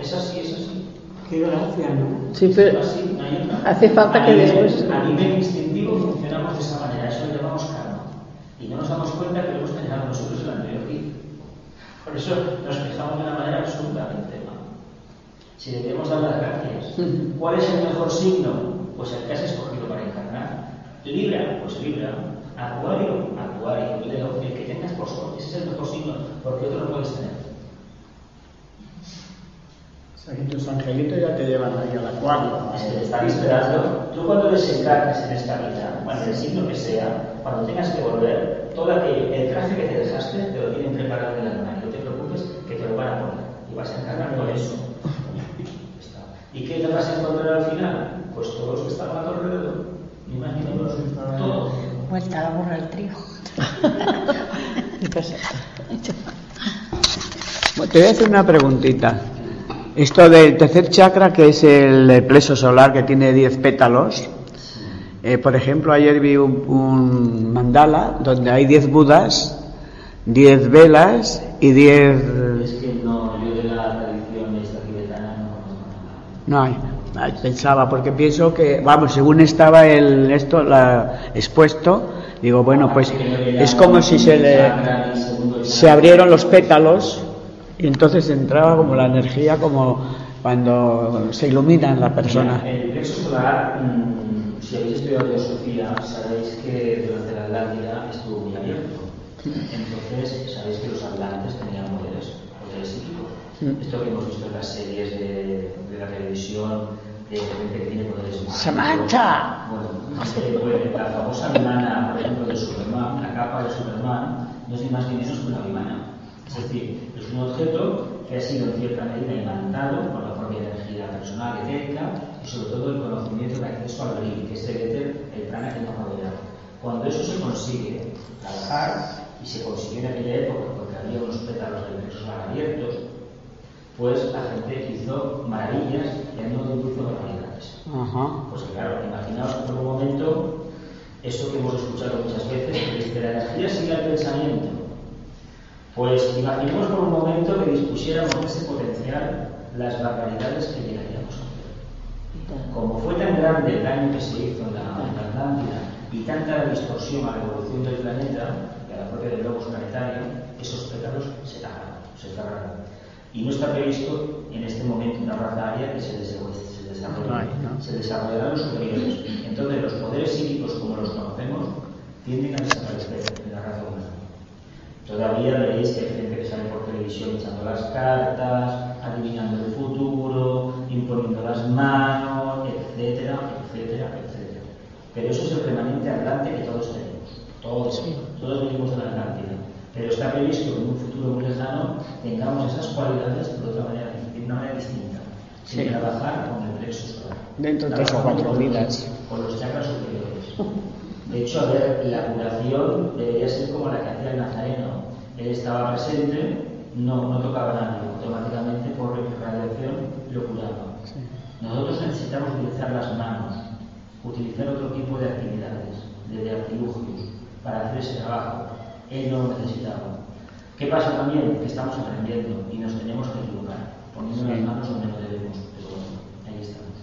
es así, es así. Qué gracia, ¿no? Sí, pero así, no hay otra. hace falta A que nivel- después- A nivel instintivo funcionamos de esa manera, eso lo llamamos karma. Y no nos damos cuenta que lo hemos generado nosotros en la anterior. Por eso nos fijamos de una manera absolutamente mal. Si debemos dar las gracias, ¿cuál es el mejor signo? Pues el que has escogido para encarnar. Libra, pues Libra. Acuario, Acuario. Leo, el que tengas por sol. Ese es el mejor signo, porque otro no puedes tener. O sea, que tus angelitos ya te llevan ahí al acuario. Es que te están esperando. Tú cuando desencarnes en esta vida, bueno, el signo que sea, cuando tengas que volver, todo aquello, el traje que te dejaste, te lo tienen preparado en el armario. No te preocupes, Y vas a encarnar con eso. ¿Y qué te vas a encontrar al final? Pues todos los que estaban a tu alrededor. Ni más ni menos. Todos. Vuelta a la burra al trigo. Bueno, Te voy a hacer una preguntita. Esto del tercer chakra, que es el plexo solar, que tiene 10 pétalos. eh, por ejemplo, ayer vi un, un mandala donde hay 10 budas, 10 velas y 10... Es que no, yo de la tradición esta tibetana no. No hay. Ay, Pensaba, porque pienso que, vamos, según estaba el, esto la, expuesto, digo, bueno, pues es como si se le, se abrieron los pétalos y entonces entraba como la energía, como cuando se ilumina en la persona. El plexo solar, mm, si habéis estudiado teosofía, sabéis que durante la Atlántida estuvo muy abierto. Entonces, sabéis que los atlantes tenían poderes, poderes psíquicos. Mm. Esto que hemos visto en las series de, de la televisión, de gente que tiene poderes ¡Samantha! Bueno, este, la famosa vimana, por ejemplo, de Superman, la capa de Superman, no es ni más ni menos que una vimana. Es decir, es un objeto que ha sido en cierta medida imantado por la propia energía personal, etérica, y sobre todo el conocimiento de acceso al brillo, que es el éter, el prana que nos rodea. Cuando eso se consigue trabajar, y se consiguió en aquella época porque había unos pétalos plexo solar abiertos, pues la gente hizo maravillas y no incluso barbaridades. Ajá. Pues claro, imaginaos por un momento eso que hemos escuchado muchas veces, que dice la energía sigue al pensamiento. Pues imaginemos por un momento que dispusiéramos de ese potencial las barbaridades que llegaríamos a hacer. Como fue tan grande el daño que se hizo en la, en la Atlántida y tanta la distorsión a la evolución del planeta y a la propia del globo planetario, esos pétalos se tapan, se cerraron. Y no está previsto en este momento una raza aria que se desarrolle. Se desarrollarán los superiores. Entonces los poderes psíquicos como los conocemos tienden a desaparecer en la raza humana. Todavía veréis que hay gente que sale por televisión echando las cartas, adivinando el futuro, imponiendo las manos, etcétera, etcétera, etcétera. Pero eso es el remanente atlante que todos tenemos. Todos, todos venimos de la Atlántida. Pero está previsto que en un futuro muy lejano tengamos esas cualidades de otra manera, de una manera distinta. Sin Sí. trabajar con el plexo solar. Dentro de tres o cuatro vidas. Con los chakras superiores. De hecho, a ver, la curación debería ser como la que hacía el Nazareno. Él estaba presente, no, no tocaba nada, automáticamente por radiación lo curaba. Nosotros necesitamos utilizar las manos, utilizar otro tipo de actividades, de, de artilugios, para hacer ese trabajo. Él no lo necesitaba. ¿Qué pasa también? Que estamos aprendiendo y nos tenemos que equivocar, poniendo las manos donde no debemos. Pero bueno, ahí estamos.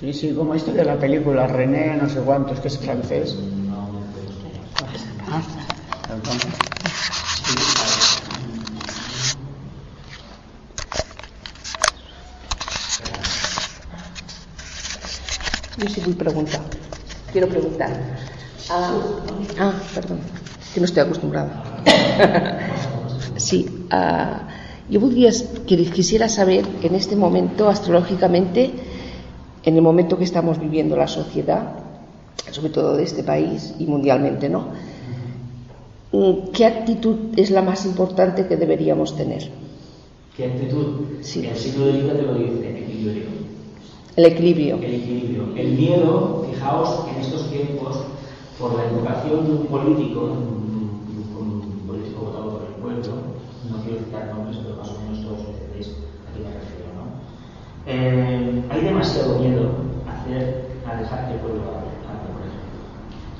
Sí, sí, como esto de la película René, no sé cuántos, que es francés. No perdón. Yo sí vull preguntar. Quiero preguntar. Ah, ah perdón, que no estoy acostumbrada. sí, ah, yo podría, que quisiera saber en este momento, astrológicamente, en el momento que estamos viviendo la sociedad, sobre todo de este país y mundialmente, ¿no? Mm, ¿Qué actitud es la más importante que deberíamos tener? ¿Qué actitud? Sí. El signo de Libra te lo dice, equilibrio. El equilibrio. El equilibrio. El miedo, fijaos, en estos tiempos, por la invocación de un político, un, político votado por el pueblo, no quiero citar nombres, pero más o menos todos entendéis a qué me refiero, ¿no? Eh, hay demasiado miedo a, hacer, a dejar que el pueblo hable.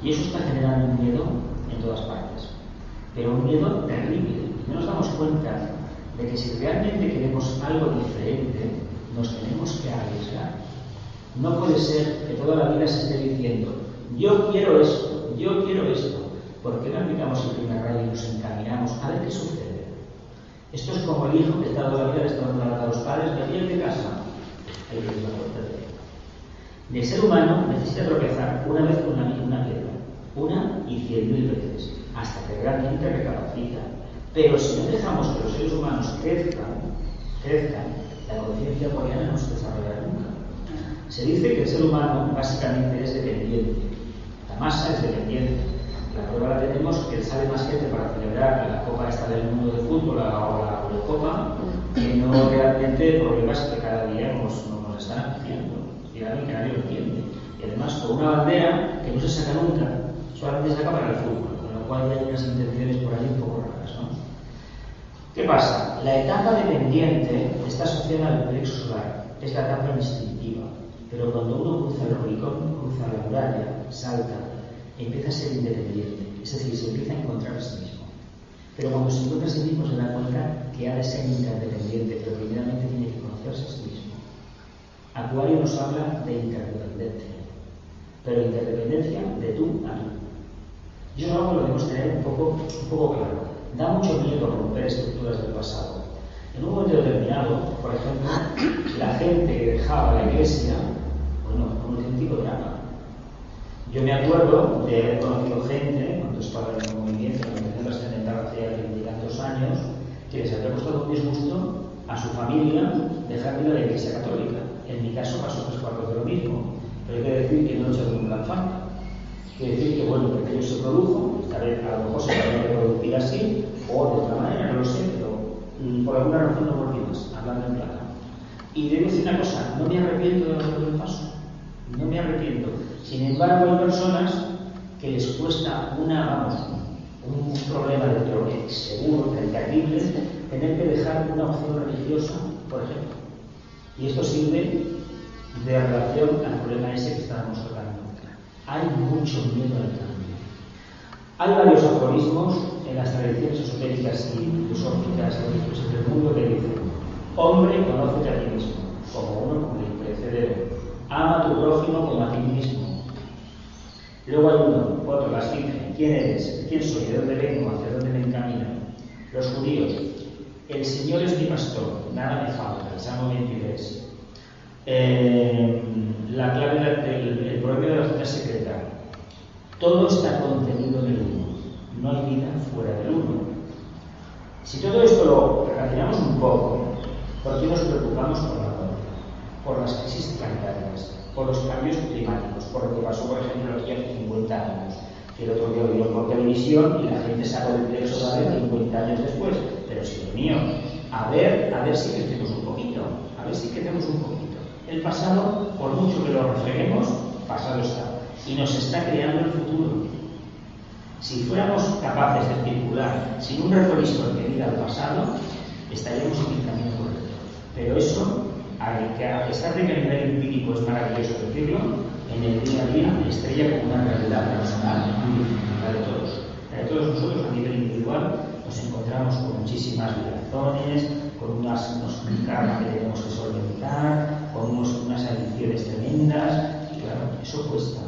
Y eso está generando un miedo en todas partes. Pero un miedo terrible. Y no nos damos cuenta de que si realmente queremos algo diferente, nos tenemos que arriesgar. No puede ser que toda la vida se esté diciendo, yo quiero esto, yo quiero esto. ¿Por qué no aplicamos el primer rayo y nos encaminamos a ver qué sucede? Esto es como el hijo que está toda la vida le está dando la a los padres, me quieren de casa. Ahí tienes la puerta de El ser humano necesita tropezar una vez con una, una piedra, una y cien mil veces, hasta que realmente recapacita. Pero si no dejamos que los seres humanos crezcan, crezcan, la conciencia coreana no se desarrollará nunca. Se dice que el ser humano básicamente es dependiente, masa es dependiente. La prueba la tenemos que sale más gente para celebrar la Copa esta del mundo de fútbol o la Eurocopa que no realmente problemas que cada día nos, nos, están haciendo y que nadie lo entiende. Y además con una bandera que no se saca nunca, solamente se saca para el fútbol, con lo cual ya hay unas intenciones por ahí un poco raras. ¿no? ¿Qué pasa? La etapa dependiente está asociada al plexo solar, es la etapa instintiva. Pero cuando uno cruza el Rubicón, cruza la muralla, salta, empieza a ser independiente, es decir, se empieza a encontrar a sí mismo. Pero cuando se encuentra a sí mismo se da cuenta que ha de ser interdependiente, pero primeramente tiene que conocerse a sí mismo. Acuario nos habla de interdependencia, pero interdependencia de tú a tú. Y eso es que lo debemos tener un poco, claro. Da mucho miedo romper estructuras del pasado. En un momento determinado, por ejemplo, la gente que dejaba la iglesia, bueno, fue un auténtico drama. Yo me acuerdo de haber conocido gente, cuando estaba en el movimiento, en la trascendental hace tantos años, que les había costado un disgusto a su familia dejar de ir a la Iglesia Católica. En mi caso pasó tres cuartos de lo mismo, pero hay que decir que no he hecho ninguna falta. Quiere decir que, bueno, que aquello se produjo, esta vez a lo mejor se podría reproducir así, o de otra manera, no lo sé, pero mm, por alguna razón no volví más, hablando en plata. Y debo decir una cosa, no me arrepiento de lo que paso, no me arrepiento. Sin embargo, hay personas que les cuesta un problema de que seguro, terrible, tener que dejar una opción religiosa, por ejemplo. Y esto sirve de relación al problema ese que estábamos hablando. Hay mucho miedo al cambio. Hay varios aforismos en las tradiciones esotéricas y filosóficas del mundo que dicen, hombre, conoce a ti mismo, como uno. Ama a tu prójimo como a ti mismo. Luego hay uno, otro, las dicen, ¿quién eres? ¿Quién soy? ¿De dónde vengo? ¿Hacia dónde me encamino? Los judíos, el Señor es mi pastor, nada me falta, el Salmo 23. Eh, la clave del el proverbio de la cita secreta. Todo está contenido en el uno. No hay vida fuera del uno. Si todo esto lo relacionamos un poco, ¿por qué nos preocupamos por la? Por las crisis planetarias, por los cambios climáticos, por lo que pasó, por ejemplo, aquí hace 50 años. Que el otro día por televisión y la gente sacó del plexo ver 50 años después. Pero lo mío, a ver, a ver si crecemos un poquito, a ver si crecemos un poquito. El pasado, por mucho que lo refreguemos, pasado está. Y nos está creando el futuro. Si fuéramos capaces de circular sin un retrovisor que diga el pasado, estaríamos en el camino correcto. Pero eso, a pesar de que a nivel empírico es maravilloso decirlo, en el día a día estrella como una realidad personal, la de todos. La de todos nosotros a nivel individual nos encontramos con muchísimas razones, con unas, unos que tenemos que solventar, con unas adicciones tremendas, y claro, eso cuesta.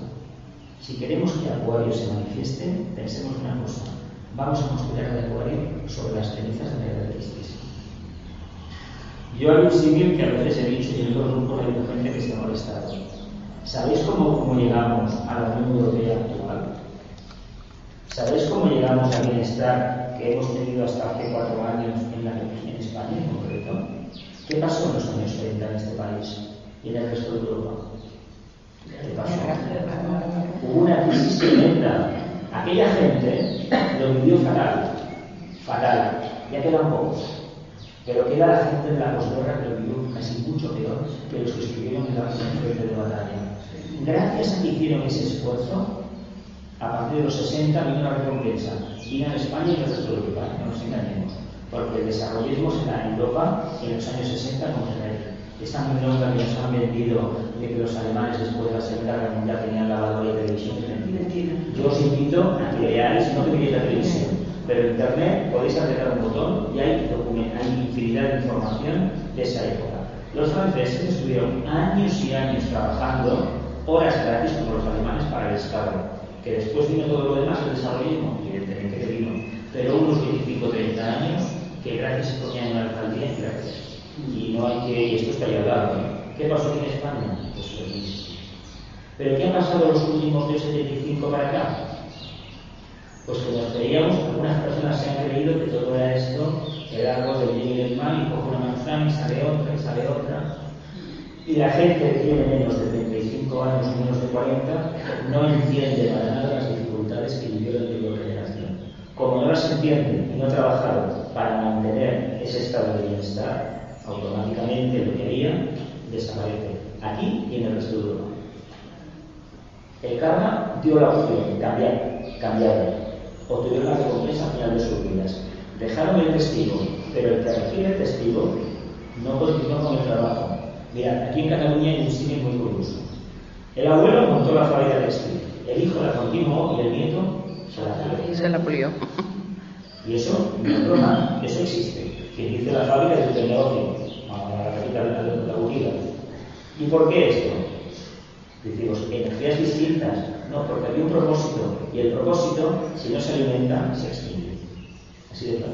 Si queremos que Acuario se manifieste, pensemos una cosa. Vamos a construir el Acuario sobre las cenizas de la de Cristo. Yo hay un símil que a veces he dicho y en otros grupos hay gente que se ha molestado. ¿Sabéis cómo, cómo llegamos a la Unión Europea actual? ¿Sabéis cómo llegamos al bienestar que hemos tenido hasta hace cuatro años en, la, en España en concreto? ¿Qué pasó en los años 30 en este país y en el resto de Europa? ¿Qué pasó? Hubo una crisis tremenda. Aquella gente lo vivió fatal, fatal. Ya quedan pocos. Pero queda la gente de la posguerra que lo vivió casi mucho peor que los que estuvieron en la frente de batalla. Gracias a que hicieron ese esfuerzo, a partir de los 60 vino una recompensa. Vino a España y el resto de Europa, no nos engañemos. Porque el desarrollismo se da en Europa en los años 60 con Israel. Esta nota que nos han vendido de que los alemanes después de la Segunda Guerra Mundial tenían lavadora y televisión. Yo os invito a que veáis, no que la televisión, pero en Internet podéis apretar un botón y hay, infinidad de información de esa época. Los franceses estuvieron años y años trabajando horas gratis como los alemanes para el Estado que después vino todo lo demás, el desarrollismo, evidentemente que vino, pero unos 25 30 años que gracias se ponían en la alcaldía y no hay que, y esto está ya ¿eh? ¿Qué pasó en España? Pues lo. ¿Pero qué ha pasado los últimos de 75 para acá? Pues que nos creíamos, algunas personas se han creído que todo era esto, era algo del bien y del mal, y coge una manzana y sale otra, y sale otra. Y la gente que tiene menos de 35 años y menos de 40 no entiende para nada las dificultades que vivió la anterior generación. Como no las entiende y no ha trabajado para mantener ese estado de bienestar, automáticamente lo que haría desaparece aquí y en el resto de Europa. El karma dio la opción, cambiar, cambiar, obtuvieron la recompensa al final de sus vidas. Dejaron el testigo, pero el que recibe el testigo no continuó con el trabajo. Mira, aquí en Cataluña hay un cine muy curioso. El abuelo montó la fábrica textil, el hijo la continuó y el nieto se la pulió. Y eso no es broma, eso existe. Quien dice la fábrica es el negocio, a la capital de la aburrida. ¿Y por qué esto? Decimos, energías distintas. No, porque había un propósito. Y el propósito, si no se alimenta, se extingue. Así de claro.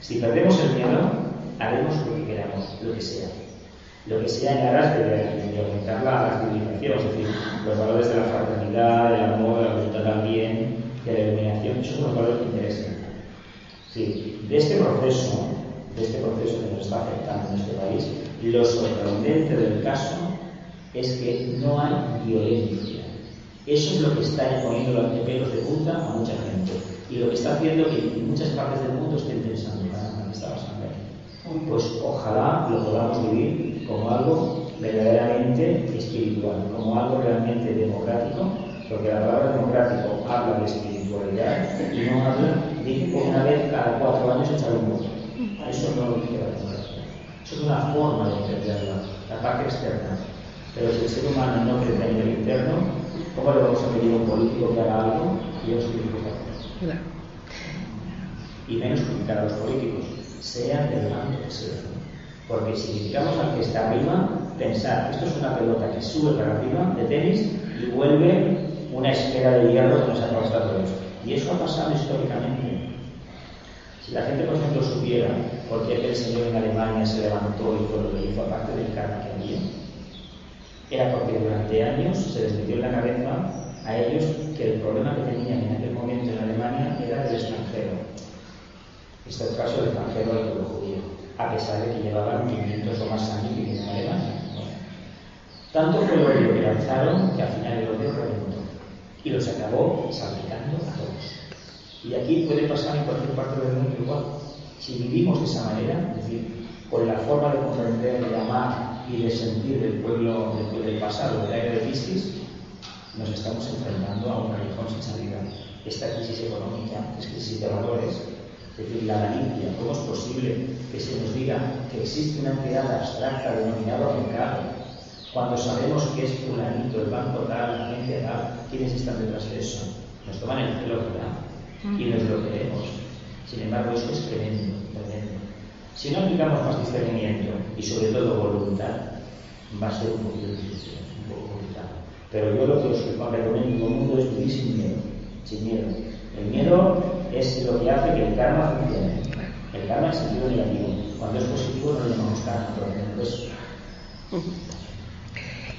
Si perdemos el miedo, haremos lo que queramos, lo que sea. lo que sea en aras de, de aumentar la civilización, es decir, los valores de la fraternidad, del amor, de la voluntad también, de la iluminación, esos son los valores que interesan. Sí, de este proceso, de este proceso que nos está afectando en este país, lo sorprendente del caso es que no hay violencia. Eso es lo que está poniendo los pelos de punta a mucha gente y lo que está haciendo que en muchas partes del mundo estén pensando, ¿qué está pasando ahí? Pues ojalá lo podamos vivir como algo verdaderamente espiritual, como algo realmente democrático, porque la palabra democrático habla de espiritualidad y no habla de una vez cada cuatro años echar un voto. Eso no lo dice la democracia. Eso es una forma de entenderla, la parte externa. Pero si el ser humano no cree en el interno, ¿cómo le vamos a pedir a un político que haga algo y a hacer? Claro. Y menos criticar a los políticos, sean del bando que sean. Porque si criticamos al que está arriba, pensar, esto es una pelota que sube para arriba de tenis y vuelve una esfera de hierro que nos ha causado esto. Y eso ha pasado históricamente. Si la gente, por ejemplo, supiera por qué aquel señor en Alemania se levantó y fue lo que hizo, aparte del karma que había, era porque durante años se les metió en la cabeza a ellos que el problema que tenían en aquel momento en Alemania era del extranjero. Este es el caso del extranjero del pueblo judío, a pesar de que llevaban 500 o más años viviendo en Alemania. Tanto fue odio que lanzaron que al final el odio reventó y los acabó salpicando a todos. Y aquí puede pasar en cualquier parte del mundo igual. Si vivimos de esa manera, es decir, con la forma de comprender, de amar y de sentir del pueblo del, pasado, del aire de Piscis, nos estamos enfrentando a un callejón sin salida. Esta crisis económica es crisis de valores, es decir, la malicia. ¿Cómo es posible que se nos diga que existe una entidad abstracta denominada mercado cuando sabemos que es fulanito, el banco tal, la agencia tal, quiénes están detrás de eso? Nos toman el pelo, ¿verdad? Y nos lo creemos. Sin embargo, eso es tremendo. Si no aplicamos más discernimiento y sobre todo voluntad, va a ser un poquito difícil, un poco complicado. Pero yo lo que os recomiendo a todo el mundo es vivir sin miedo, sin miedo. El miedo es lo que hace que el karma funcione. El karma en sentido negativo. Cuando es positivo no le llamamos karma, por ejemplo. Es...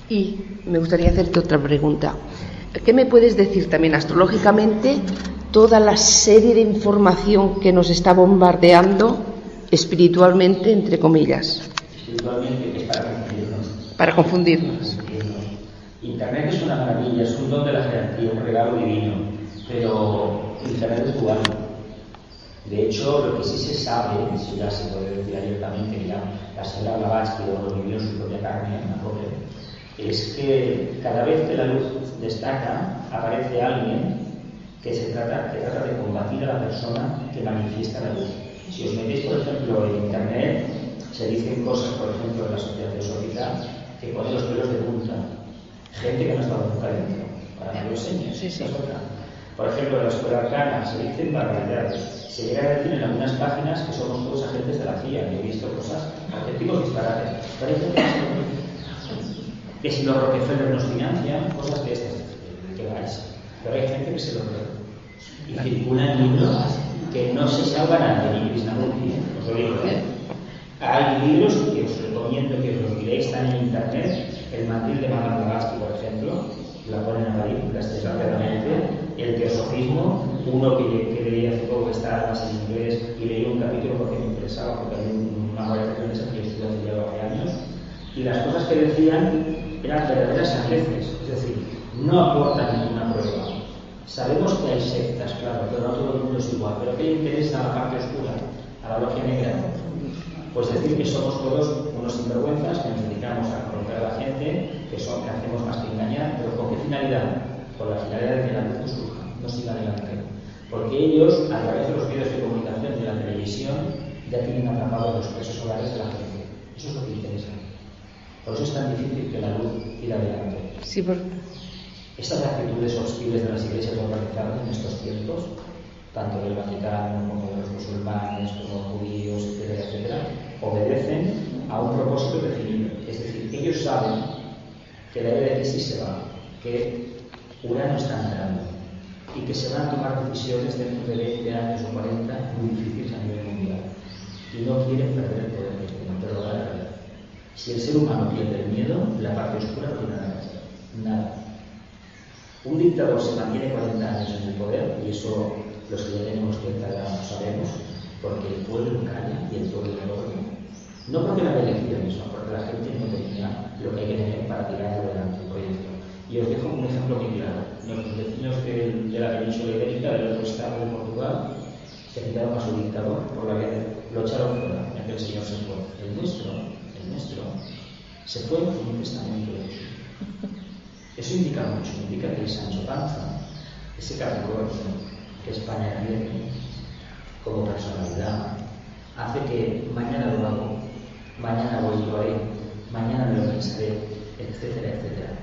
Y me gustaría hacerte otra pregunta. ¿Qué me puedes decir también astrológicamente toda la serie de información que nos está bombardeando espiritualmente, entre comillas? Espiritualmente es para confundirnos. Para confundirnos. Internet es una maravilla, es un don de la jerarquía, un regalo divino, pero Internet es dual. De hecho, lo que sí se sabe, si ya se puede decir abiertamente, ya la señora Blavatsky lo vivió en su propia carne, en la propia, es que cada vez que la luz destaca, aparece alguien que, se trata, que trata de combatir a la persona que manifiesta la luz. Si os metéis, por ejemplo, en Internet, se dicen cosas, por ejemplo, en la sociedad teosófica, que pone los pelos de punta. Gente que no estaba nunca dentro, para que lo enseñe. Sí, sí. Por ejemplo, en la escuela arcana se dicen barbaridades. Se llega a decir en algunas páginas que somos todos agentes de la CIA. Yo he visto cosas, arquetipos disparates. Pero hay gente que si los Rockefeller nos financian, cosas de estas, que vais. Pero hay gente que se lo cree. Y circulan libros que no se salva nadie, ni Krishnamurti, os lo digo, ¿eh? Hay libros que os recomiendo que os los miréis, están en internet. El mandil de Blavatsky, por ejemplo, la ponen a parir, la estáis rápidamente. El teosofismo, uno que, que leí hace poco que está además en inglés y leí un capítulo porque me interesaba, porque hay una variación de esa que yo estudié hace ya 12 años. Y las cosas que decían eran verdaderas sandeces, es decir, no aportan ninguna prueba. Sabemos que hay sectas, claro, pero no todo el mundo es igual. ¿Pero qué le interesa a la parte oscura, a la logia negra? Pues decir que somos todos unos sinvergüenzas, que nos dedicamos a corromper a la gente, que, son, que hacemos más que engañar, pero ¿con qué finalidad? Con la finalidad de que la luz surja, no siga adelante. Porque ellos, a través de los medios de comunicación de la televisión, ya tienen atrapados los presos solares de la gente. Eso es lo que interesa. Por eso es tan difícil que la luz tire adelante. Sí, por... Estas actitudes hostiles de las iglesias organizadas en estos tiempos, tanto del Vaticano como de los musulmanes, como judíos, etcétera, etcétera, obedecen a un propósito definido. Es decir, ellos saben que la era de crisis se va, que Urano está entrando y que se van a tomar decisiones dentro de 20 años o 40 muy difíciles a nivel mundial. Y no quieren perder el poder que tienen, pero lo van a perder. Si el ser humano pierde el miedo, la parte oscura no tiene nada que. Nada. Un dictador se mantiene 40 años en el poder, y eso los que ya tenemos 30 años lo sabemos, porque el pueblo calla y el pueblo no lo No porque la elección, sino porque la gente no tenía lo que hay que tener para tirar adelante el proyecto. Y os dejo un ejemplo muy claro. Nuestros vecinos de, de la península ibérica, del otro estado de Portugal, se quitaron a su dictador por la guerra, lo echaron fuera, ya que el Señor se fue. El nuestro, el nuestro, se fue con un testamento Eso indica mucho, indica que el Sancho Panza, ese Capricornio que España tiene como personalidad, hace que mañana lo hago, mañana voy yo ahí, mañana me lo pensaré, etcétera, etcétera.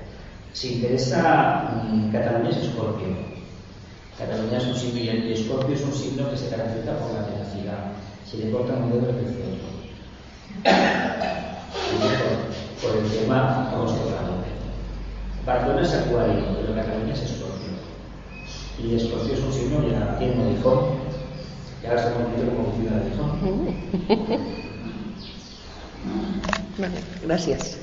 Si interesa, mm, Cataluña es Escorpio, Cataluña es un signo y el escorpio es un signo que se caracteriza por la tenacidad. Se le corta un dedo precioso. por, el tema hemos tocado. Barcelona es acuario, pero Cataluña es escorpio. Y escorpio es un signo ya tiene un hijón. Y ahora se como ciudad de hijón. gracias.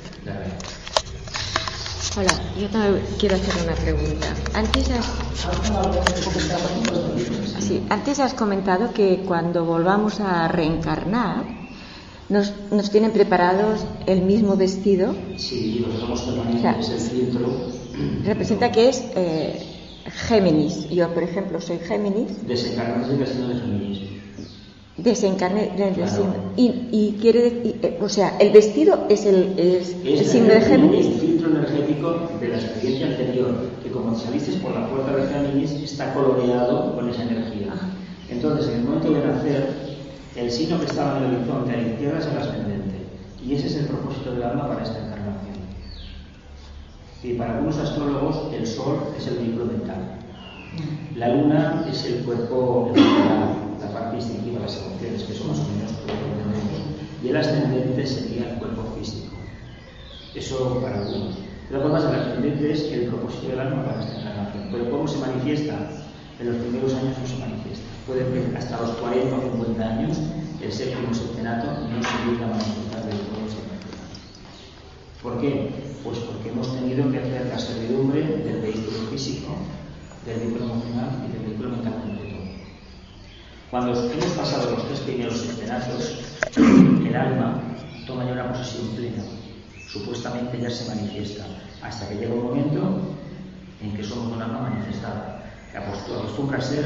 Hola, yo también quiero hacer una pregunta. Antes has, sí, antes has comentado que cuando volvamos a reencarnar, nos, nos tienen preparados el mismo vestido. Sí, lo dejamos o es el filtro. Representa que es eh, Géminis. Yo, por ejemplo, soy Géminis. Desencarnarse el signo de Géminis desencarne y, y, quiere decir, eh, o sea, el vestido es el, es, el signo de Géminis. el filtro energético de la experiencia anterior, que como saliste por la puerta de Géminis está coloreado con esa energía. Entonces, en el momento de nacer, el signo que estaba en el horizonte a la izquierda es el ascendente. Y ese es el propósito del alma para esta encarnación. Y para algunos astrólogos, el sol es el vehículo mental. La luna es el cuerpo emocional la parte distintiva, las emociones, que son o menos que y el ascendente sería el cuerpo físico. Eso para algunos. Lo que pasa el ascendente es el propósito del alma para esta encarnación. Pero ¿cómo se manifiesta? En los primeros años no se manifiesta. Puede que hasta los 40 o 50 años el séptimo septenato no se llega a manifestar del ese ¿Por qué? Pues porque hemos tenido que hacer la servidumbre del vehículo físico, del vehículo emocional y del vehículo mental cuando hemos pasado los tres primeros escenarios, el alma toma ya una posesión plena, supuestamente ya se manifiesta, hasta que llega un momento en que somos un alma manifestada, acostumbra a ser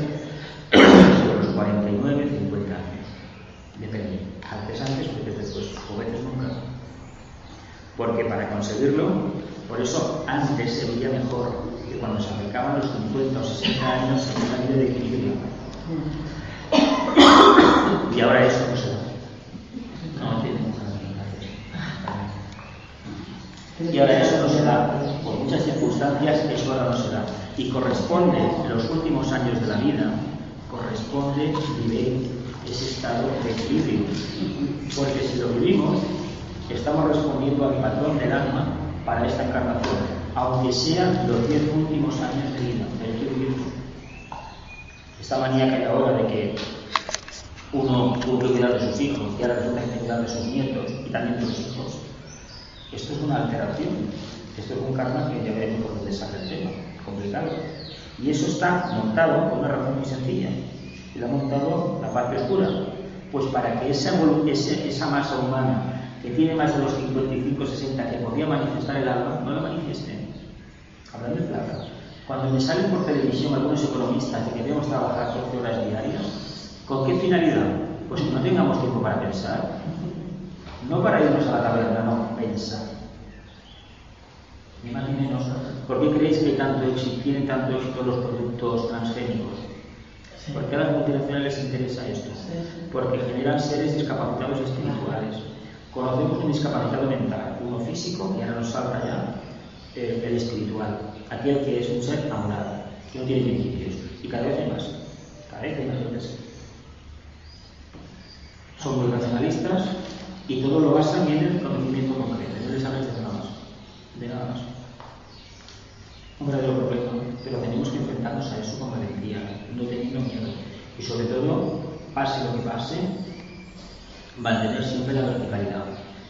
los 49, 50 años. Depende. Antes antes, porque después, juguetes nunca. Porque para conseguirlo, por eso antes se veía mejor que cuando se acercaban los 50 o 60 años en una vida de equilibrio. Y ahora eso no se da. No tiene Y ahora eso no se da. Por muchas circunstancias eso ahora no se da. Y corresponde, los últimos años de la vida, corresponde vivir ese estado de equilibrio. Porque si lo vivimos, estamos respondiendo al patrón del alma para esta encarnación, aunque sean los diez últimos años de vida. Hay que vivir esta manía que hay ahora de que uno tuvo que cuidar de sus hijos y ahora resulta que cuidar de sus nietos y también de sus hijos. Esto es una alteración, esto es un karma que ya veremos por dónde sale el tema, complicado. Y eso está montado por una razón muy sencilla. Lo ha montado la parte oscura. Pues para que esa, esa masa humana que tiene más de los 55-60 que podía manifestar el alma, no la manifieste. Hablando de plata. Cuando me salen por televisión algunos economistas que debemos trabajar 12 horas diarias, ¿con qué finalidad? Pues que no tengamos tiempo para pensar. No para irnos a la taberna, no, pensar. Ni más ni menos. ¿Por qué creéis que tanto tienen tanto éxito los productos transgénicos? Porque a las multinacionales les interesa esto. Porque generan seres discapacitados espirituales. Conocemos un discapacitado mental, uno físico, y ahora nos salta ya eh, el espiritual aquel que es un ser amorado, que no tiene principios, y cada vez hay más, cada vez hay más Son muy racionalistas y todo lo basan en el conocimiento concreto, no les hablan de nada más, de nada más. Un verdadero problema, pero tenemos que enfrentarnos a eso con valentía, no teniendo miedo. Y sobre todo, pase lo que pase, mantener siempre la verticalidad.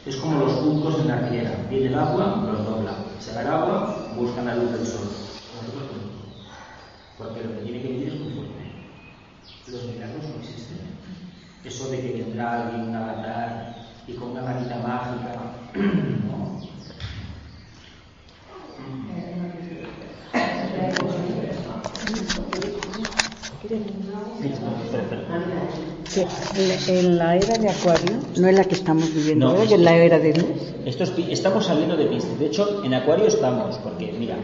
Es como los juncos en la riera. Viene el agua, los dobla. Se da el agua, buscan la luz del sol. Porque lo que tiene que venir es fuerte. Los milagros no existen. Eso de que vendrá alguien, un avatar, y con una varita mágica, ¿no? Que en la era de Acuario no es la que estamos viviendo No, ahora, es es la era de luz. Esto es estamos saliendo de Piscis. De hecho, en Acuario estamos, porque mira,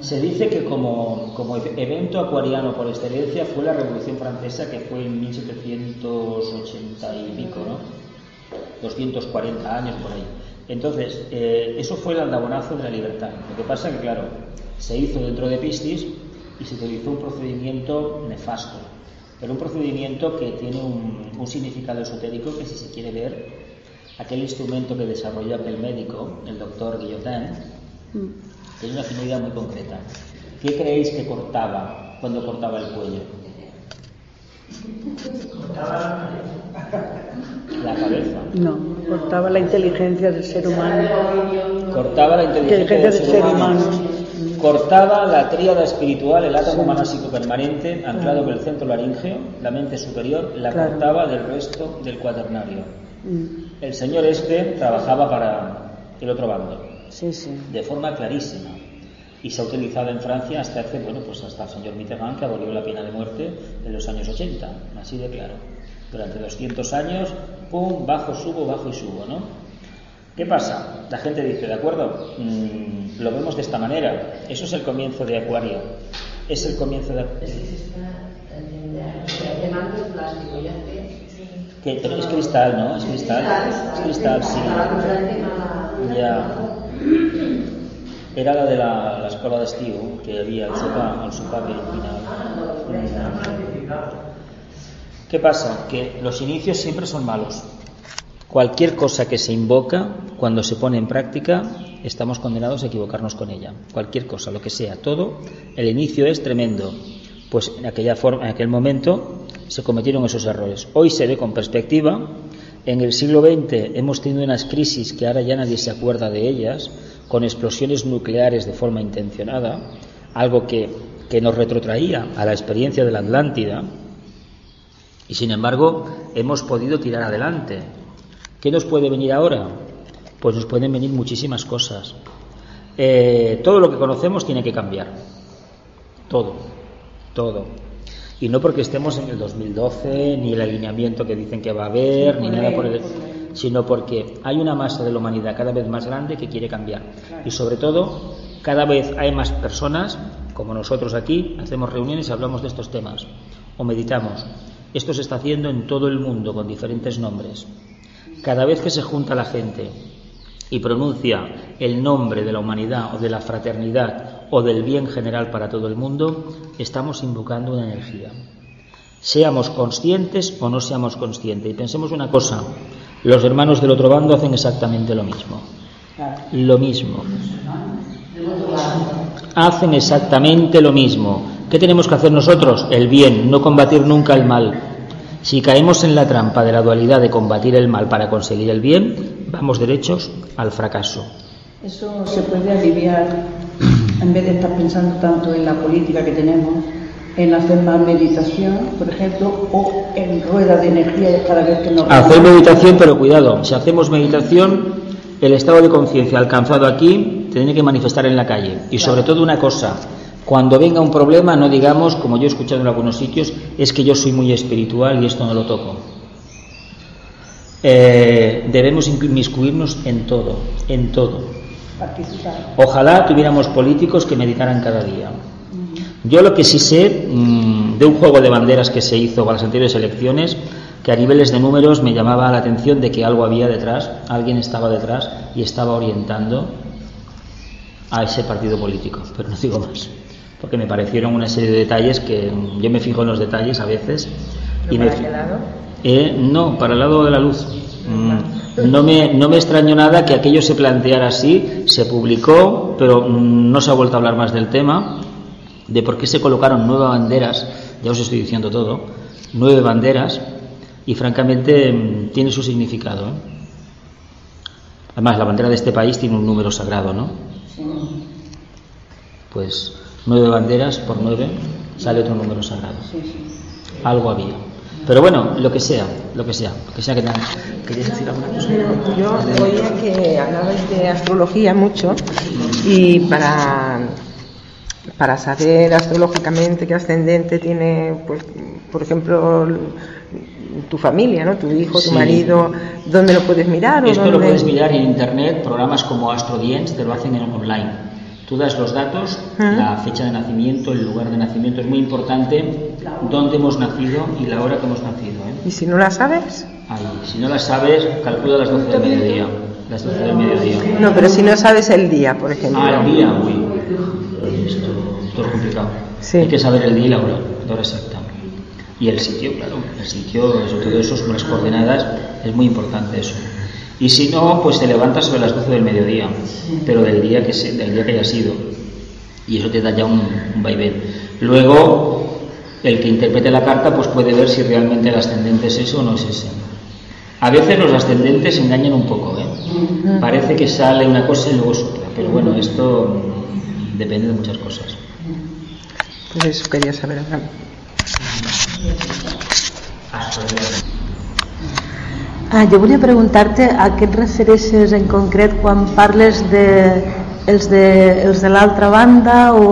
se dice que como, como evento acuariano por excelencia fue la Revolución Francesa, que fue en 1780 y pico, ¿no? 240 años por ahí. Entonces, eh, eso fue el aldabonazo de la libertad. Lo que pasa que, claro, se hizo dentro de Piscis y se utilizó un procedimiento nefasto, pero un procedimiento que tiene un, un significado esotérico que si se quiere ver, aquel instrumento que desarrolló aquel médico, el doctor Guillotin, tiene una finalidad muy concreta. ¿Qué creéis que cortaba cuando cortaba el cuello? La cabeza. No, cortaba la inteligencia del ser humano. Cortaba la inteligencia del ser humano. Cortaba la tríada espiritual, el átomo humano psicopermanente, anclado en el centro laríngeo, la mente superior, la Claro. cortaba del resto del cuaternario. Mm, El señor este trabajaba para el otro bando, Sí, sí. de forma clarísima. Y se ha utilizado en Francia hasta hace, bueno, pues hasta el señor Mitterrand, que abolió la pena de muerte en los años 80, así de claro. Durante 200 años, pum, bajo, subo, bajo y subo, ¿no? ¿Qué pasa? La gente dice, de acuerdo, mm, lo vemos de esta manera. Eso es el comienzo de Acuario. Es el comienzo de. Que, pero es cristal, ¿no? Es cristal. Es cristal, sí. Ya. Era la de la, la escuela de estío que había al sopa, al sopa que al final. ¿Qué pasa? Que los inicios siempre son malos. Cualquier cosa que se invoca, cuando se pone en práctica, estamos condenados a equivocarnos con ella. Cualquier cosa, lo que sea, todo, el inicio es tremendo. Pues en aquella forma, en aquel momento se cometieron esos errores. Hoy se ve con perspectiva. En el siglo XX hemos tenido unas crisis que ahora ya nadie se acuerda de ellas, con explosiones nucleares de forma intencionada, algo que, que nos retrotraía a la experiencia de la Atlántida, y sin embargo hemos podido tirar adelante. ¿Qué nos puede venir ahora? Pues nos pueden venir muchísimas cosas. Eh, todo lo que conocemos tiene que cambiar. Todo, todo. Y no porque estemos en el 2012, ni el alineamiento que dicen que va a haber, ni nada por el sino porque hay una masa de la humanidad cada vez más grande que quiere cambiar. Y sobre todo, cada vez hay más personas, como nosotros aquí, hacemos reuniones y hablamos de estos temas, o meditamos. Esto se está haciendo en todo el mundo con diferentes nombres. Cada vez que se junta la gente y pronuncia el nombre de la humanidad o de la fraternidad o del bien general para todo el mundo, estamos invocando una energía. Seamos conscientes o no seamos conscientes. Y pensemos una cosa, los hermanos del otro bando hacen exactamente lo mismo. Lo mismo. Hacen exactamente lo mismo. ¿Qué tenemos que hacer nosotros? El bien, no combatir nunca el mal. Si caemos en la trampa de la dualidad de combatir el mal para conseguir el bien, vamos derechos al fracaso. Eso se puede aliviar en vez de estar pensando tanto en la política que tenemos, en hacer más meditación, por ejemplo, o en rueda de energía cada vez que nos Hacer meditación, pero cuidado, si hacemos meditación, el estado de conciencia alcanzado aquí tiene que manifestar en la calle. Y sobre todo una cosa, cuando venga un problema no digamos, como yo he escuchado en algunos sitios, es que yo soy muy espiritual y esto no lo toco. Eh, debemos inmiscuirnos en todo, en todo. participar. Ojalá tuviéramos políticos que meditaran cada día. Yo lo que sí sé mm, de un juego de banderas que se hizo para las anteriores elecciones, que a niveles de números me llamaba la atención de que algo había detrás, alguien estaba detrás y estaba orientando a ese partido político, pero no digo más, porque me parecieron una serie de detalles que yo me fijo en los detalles a veces y me eh, no, para el lado de la luz. Mm, No me, no me extrañó nada que aquello se planteara así, se publicó, pero mm, no se ha vuelto a hablar más del tema, de por qué se colocaron nueve banderas, ya os estoy diciendo todo, nueve banderas, y francamente mm, tiene su significado. ¿eh? Además, la bandera de este país tiene un número sagrado, ¿no? Pues nueve banderas por nueve sale otro número sagrado. Algo había. Pero bueno, lo que sea, lo que sea, lo que sea que tengan. ¿Querías decir alguna cosa? Yo oía que hablabais de astrología mucho y para, para saber astrológicamente qué ascendente tiene, pues, por ejemplo, tu familia, ¿no? Tu hijo, tu Sí. marido, ¿dónde lo puedes mirar? o Esto lo dónde? puedes mirar en internet, programas como AstroDiens te lo hacen en online. Tú das los datos, la fecha de nacimiento, el lugar de nacimiento, es muy importante dónde hemos nacido y la hora que hemos nacido. ¿eh? ¿Y si no la sabes? Ahí. Si no las sabes, calcula las 12 del mediodía. Las 12 del mediodía. No, pero si no sabes el día, por ejemplo. Ah, el día, uy. Esto, esto es complicado. Sí. Hay que saber el día y la hora, la hora exacta. Y el sitio, claro. El sitio, sobre todo eso, con las coordenadas, es muy importante eso. Y si no, pues te levantas sobre las 12 del mediodía, pero del día que, se, del día que haya sido. Y eso te da ya un, un vaivén. Luego, el que interprete la carta, pues puede ver si realmente el ascendente es ese o no es ese. A veces los ascendentes engañan un poco, ¿eh? Parece que sale una cosa y luego es otra, pero bueno, esto depende de muchas cosas. Pues eso quería saber. ahora. Ah, jo volia preguntar-te a què et refereixes en concret quan parles de els de, els de l'altra banda o,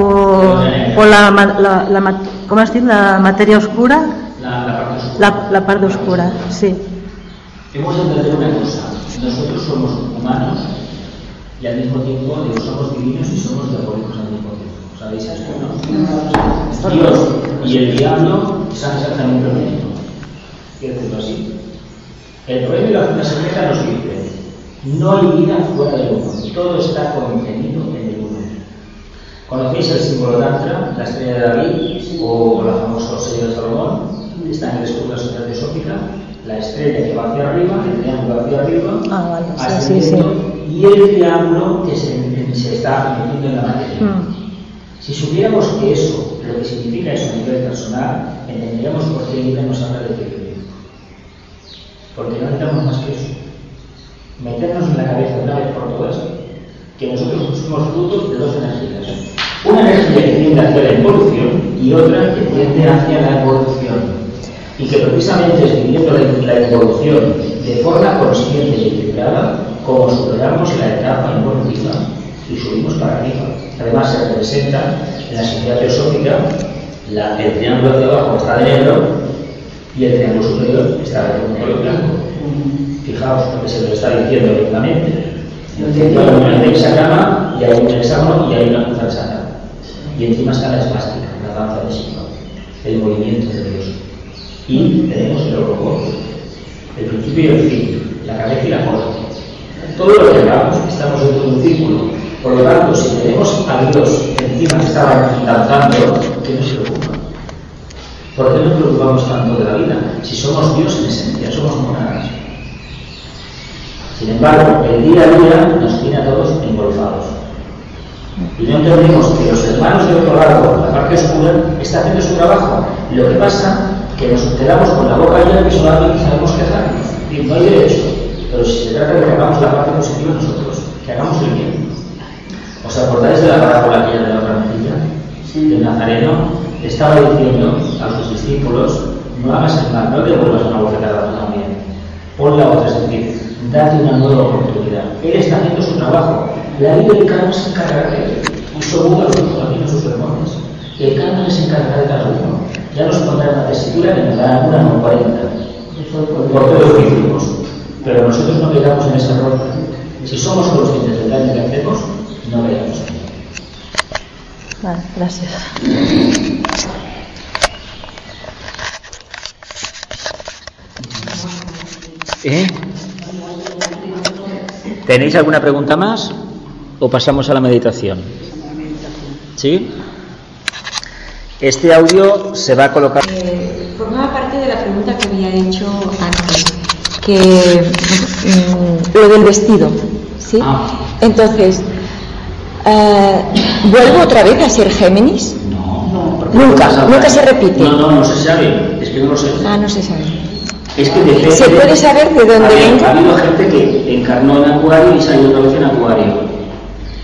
o la, la, la, com has dit, la matèria oscura? La, la parte oscura. La, la part oscura, sí. Hemos de entender una cosa, nosotros somos humanos y al mismo tiempo digo, somos divinos y somos diabólicos al mismo tiempo. ¿Sabéis esto, no? Dios y el diablo son exactamente lo mismo. Quiero decirlo así. El problema de la cuna secreta nos dice, no hay vida fuera del uno, todo está contenido en el uno. ¿Conocéis el símbolo Tantra, la estrella de David o la famosa estrella de Salomón? Está en el escudo de la sociedad teosófica, la estrella que va hacia arriba, el triángulo hacia arriba, Ah, vale, sí, sí, ascendiendo, y el triángulo que se, se está metiendo en la materia. Mm. Si supiéramos que eso, lo que significa eso a nivel personal, entenderíamos por qué Ibn nos habla de. Porque no necesitamos más que eso. Meternos en la cabeza una vez por todas que nosotros somos frutos de dos energías. Una energía que tiende hacia la involución y otra que tiende hacia la evolución. Y que precisamente es viviendo la, evolución de forma consciente y equilibrada como superamos la etapa involutiva y subimos para arriba. Además se representa en la sociedad teosófica la- el triángulo de abajo está de negro y el triángulo superior está de un color blanco. Fijaos lo que se lo está diciendo lentamente. Hay una hexagrama y hay un hexágono y hay una cruz alzada. Y encima está la espástica, la danza de Shiva, el movimiento de Dios. Y tenemos el horóscopo, el principio y el fin, la cabeza y la cola. Todo lo que hagamos estamos dentro de un círculo. Por lo tanto, si tenemos a Dios encima que estaba danzando, ¿qué nos preocupa? ¿Por qué nos preocupamos tanto de la vida? Si somos Dios en esencia, somos monadas. Sin embargo, el día a día nos tiene a todos engolfados. Y no entendemos que los hermanos de otro lado, la parte oscura, está haciendo su trabajo. Lo que pasa que nos quedamos con la boca llena y solamente sabemos quejarnos. Y no hay derecho. Pero si se trata de que hagamos la parte positiva nosotros, que hagamos el bien. ¿Os acordáis de la parábola aquella de la otra mejilla? El Nazareno estaba diciendo a sus discípulos, no hagas el mal, no devuelvas una bofetada también. Pon la otra, es decir, date una nueva oportunidad. Él está haciendo su trabajo. La vida del karma se encargará de él. Puso Buda los en sus sermones. El karma se encargará de cada uno. Ya nos pondrán una tesitura que nos dará una o 40. Por todo lo que hicimos. Pero nosotros no quedamos en esa ronda. Si somos conscientes del daño que hacemos, no. Vale, gràcies. ¿Eh? ¿Tenéis alguna pregunta más? ¿O pasamos a la meditación? ¿Sí? Este audio se va a colocar. Eh, formaba parte de la pregunta que había hecho antes, que mm, lo del vestido, ¿sí? Ah. Entonces, eh, ¿vuelvo otra vez a ser Géminis? No, porque Nunca, no nunca se repite. No, no, no se sabe. Es que no lo sé. Ah, no se sabe. Es que depende. ¿Se puede saber de dónde Ha- venga? Ha habido gente que encarnó en Acuario y salió otra vez en Acuario.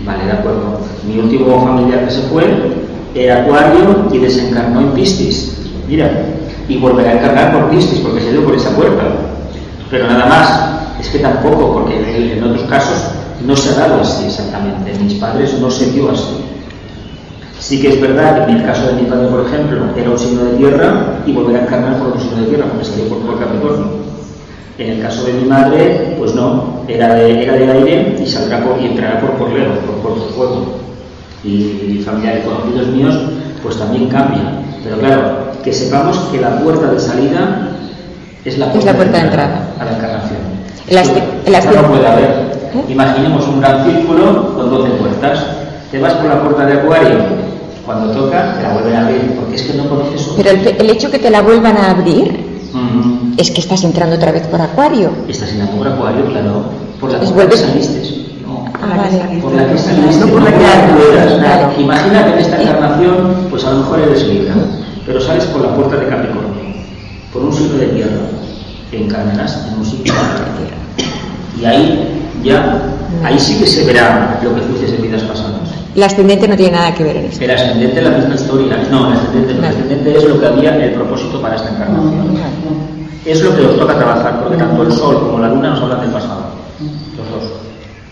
Vale, de acuerdo. Mi último familiar que se fue era Acuario y desencarnó en Piscis. Mira, y volverá a encarnar por Piscis porque se dio por esa puerta. Pero nada más, es que tampoco, porque en, en otros casos no se ha dado así exactamente. En mis padres no se dio así. Sí que es verdad que en el caso de mi padre, por ejemplo, era un signo de tierra y volverá a encarnar por otro signo de tierra, porque salió por, por Capricornio. En el caso de mi madre, pues no, era de, era de aire y saldrá por, y entrará por, por Leo, por, por su fuego. Y familiares conocidos míos, pues también cambia. Pero claro, que sepamos que la puerta de salida es la puerta, la puerta de entrada. a la encarnación. En las- no puede haber. ¿Eh? Imaginemos un gran círculo con 12 puertas. Te vas por la puerta de Acuario, cuando toca, te la vuelven a abrir, porque es que no conoces otra. Pero el, el hecho que te la vuelvan a abrir es que estás entrando otra vez por Acuario. Estás en la por Acuario, claro. Por la Pues que vuelves- saliste. No. Ah, vale. Por la que saliste. No por la que eras. Claro. Imagina que en esta encarnación, pues a lo mejor eres Libra, pero sales por la puerta de Capricornio, por un signo de tierra. Te encarnarás en un signo de tierra. Y ahí ya, ahí sí que se verá lo que fuiste en vidas pasadas. El ascendente no tiene nada que ver en esto. El ascendente es la misma historia. No, el ascendente, no. el ascendente es lo que había el propósito para esta encarnación. Es lo que os toca trabajar, porque tanto el sol como la luna nos hablan del pasado. Los dos.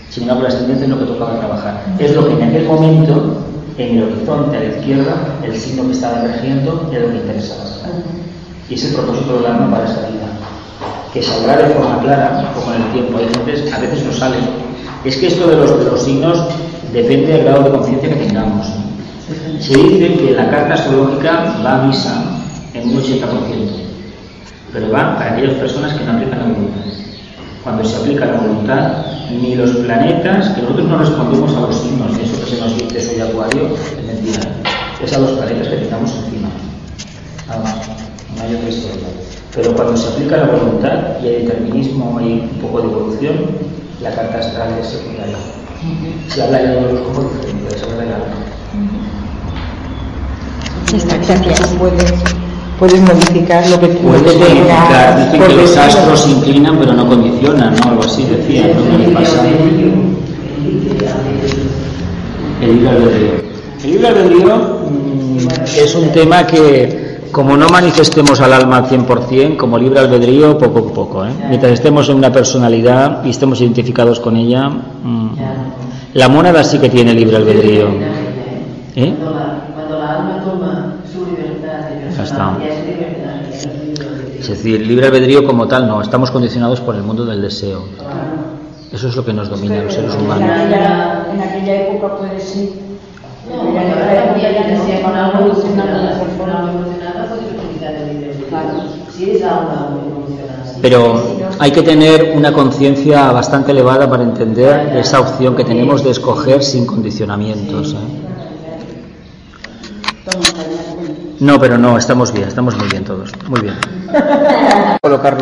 Sin embargo, el ascendente es lo que tocaba trabajar. Es lo que en aquel momento, en el horizonte a la izquierda, el signo que estaba emergiendo era lo que interesaba. Y es el propósito del alma para esta vida. Que saldrá de forma clara, como en el tiempo. Hay a veces no sale. Es que esto de los, de los signos depende del grado de conciencia que tengamos. Se dice que la carta astrológica va a misa en un 80%, pero va para aquellas personas que no aplican la voluntad. Cuando se aplica la voluntad, ni los planetas, que nosotros no respondemos a los signos, eso que se nos dice soy acuario, es mentira. Es a los planetas que tengamos encima. Nada más, no hay otra historia. Pero cuando se aplica la voluntad y hay determinismo, hay un poco de evolución, la carta astral es secundaria. Se habla ya de los ojos diferentes, se habla del alma. Gracias. Puedes, puedes modificar lo que tú Puedes lo modificar, dicen que los astros se inclinan pero no condicionan, ¿no? Algo así decía, ¿no? En el pasado. El libre albedrío. El libre albedrío mm, es un tema que, como no manifestemos al alma al 100%, como libre albedrío, poco a poco. ¿eh? Mientras estemos en una personalidad y estemos identificados con ella, mm, la moneda sí que tiene libre albedrío. ¿Eh? Cuando la, alma toma su libertad de es decir, libre albedrío como tal no, estamos condicionados por el mundo del deseo. Eso es lo que nos domina a los seres En humanos. aquella, en aquella época puede ser. No, Pero hay que tener una conciencia bastante elevada para entender esa opción que tenemos de escoger sin condicionamientos. ¿eh? No, pero no, estamos bien, estamos muy bien todos. Muy bien. Colocarlo